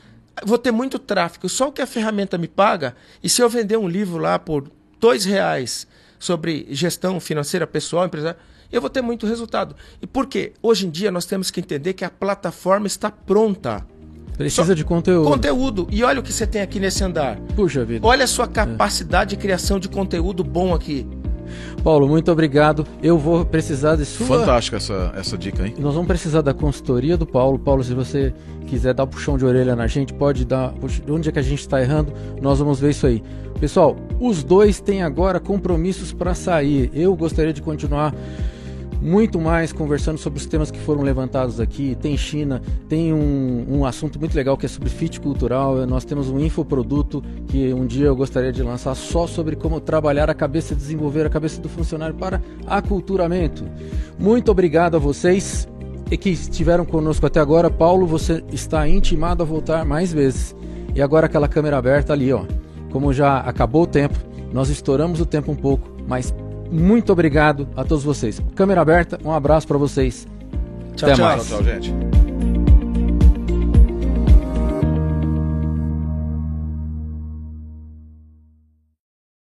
Vou ter muito tráfego. Só o que a ferramenta me paga, e se eu vender um livro lá por dois reais sobre gestão financeira pessoal, empresário, eu vou ter muito resultado. E por quê? Hoje em dia nós temos que entender que a plataforma está pronta.
Precisa
Só-
de conteúdo.
Conteúdo. E olha o que você tem aqui nesse andar.
Puxa vida.
Olha a sua capacidade de criação de conteúdo bom aqui.
Paulo, muito obrigado. Eu vou precisar de sua.
Fantástica essa, essa dica, hein?
Nós vamos precisar da consultoria do Paulo. Paulo, se você quiser dar um puxão de orelha na gente, pode dar. Puxa, Onde é que a gente está errando? Nós vamos ver isso aí. Pessoal, os dois têm agora compromissos para sair. Eu gostaria de continuar muito mais conversando sobre os temas que foram levantados aqui. Tem China, tem um, um assunto muito legal que é sobre fit cultural. Nós temos um infoproduto que um dia eu gostaria de lançar só sobre como trabalhar a cabeça, desenvolver a cabeça do funcionário para aculturamento. Muito obrigado a vocês e que estiveram conosco até agora. Paulo, você está intimado a voltar mais vezes. E agora aquela câmera aberta ali, ó. Como já acabou o tempo, nós estouramos o tempo um pouco, mas muito obrigado a todos vocês. Câmera aberta, um abraço para vocês.
Tchau,
Até
tchau.
mais.
Tchau, tchau, gente.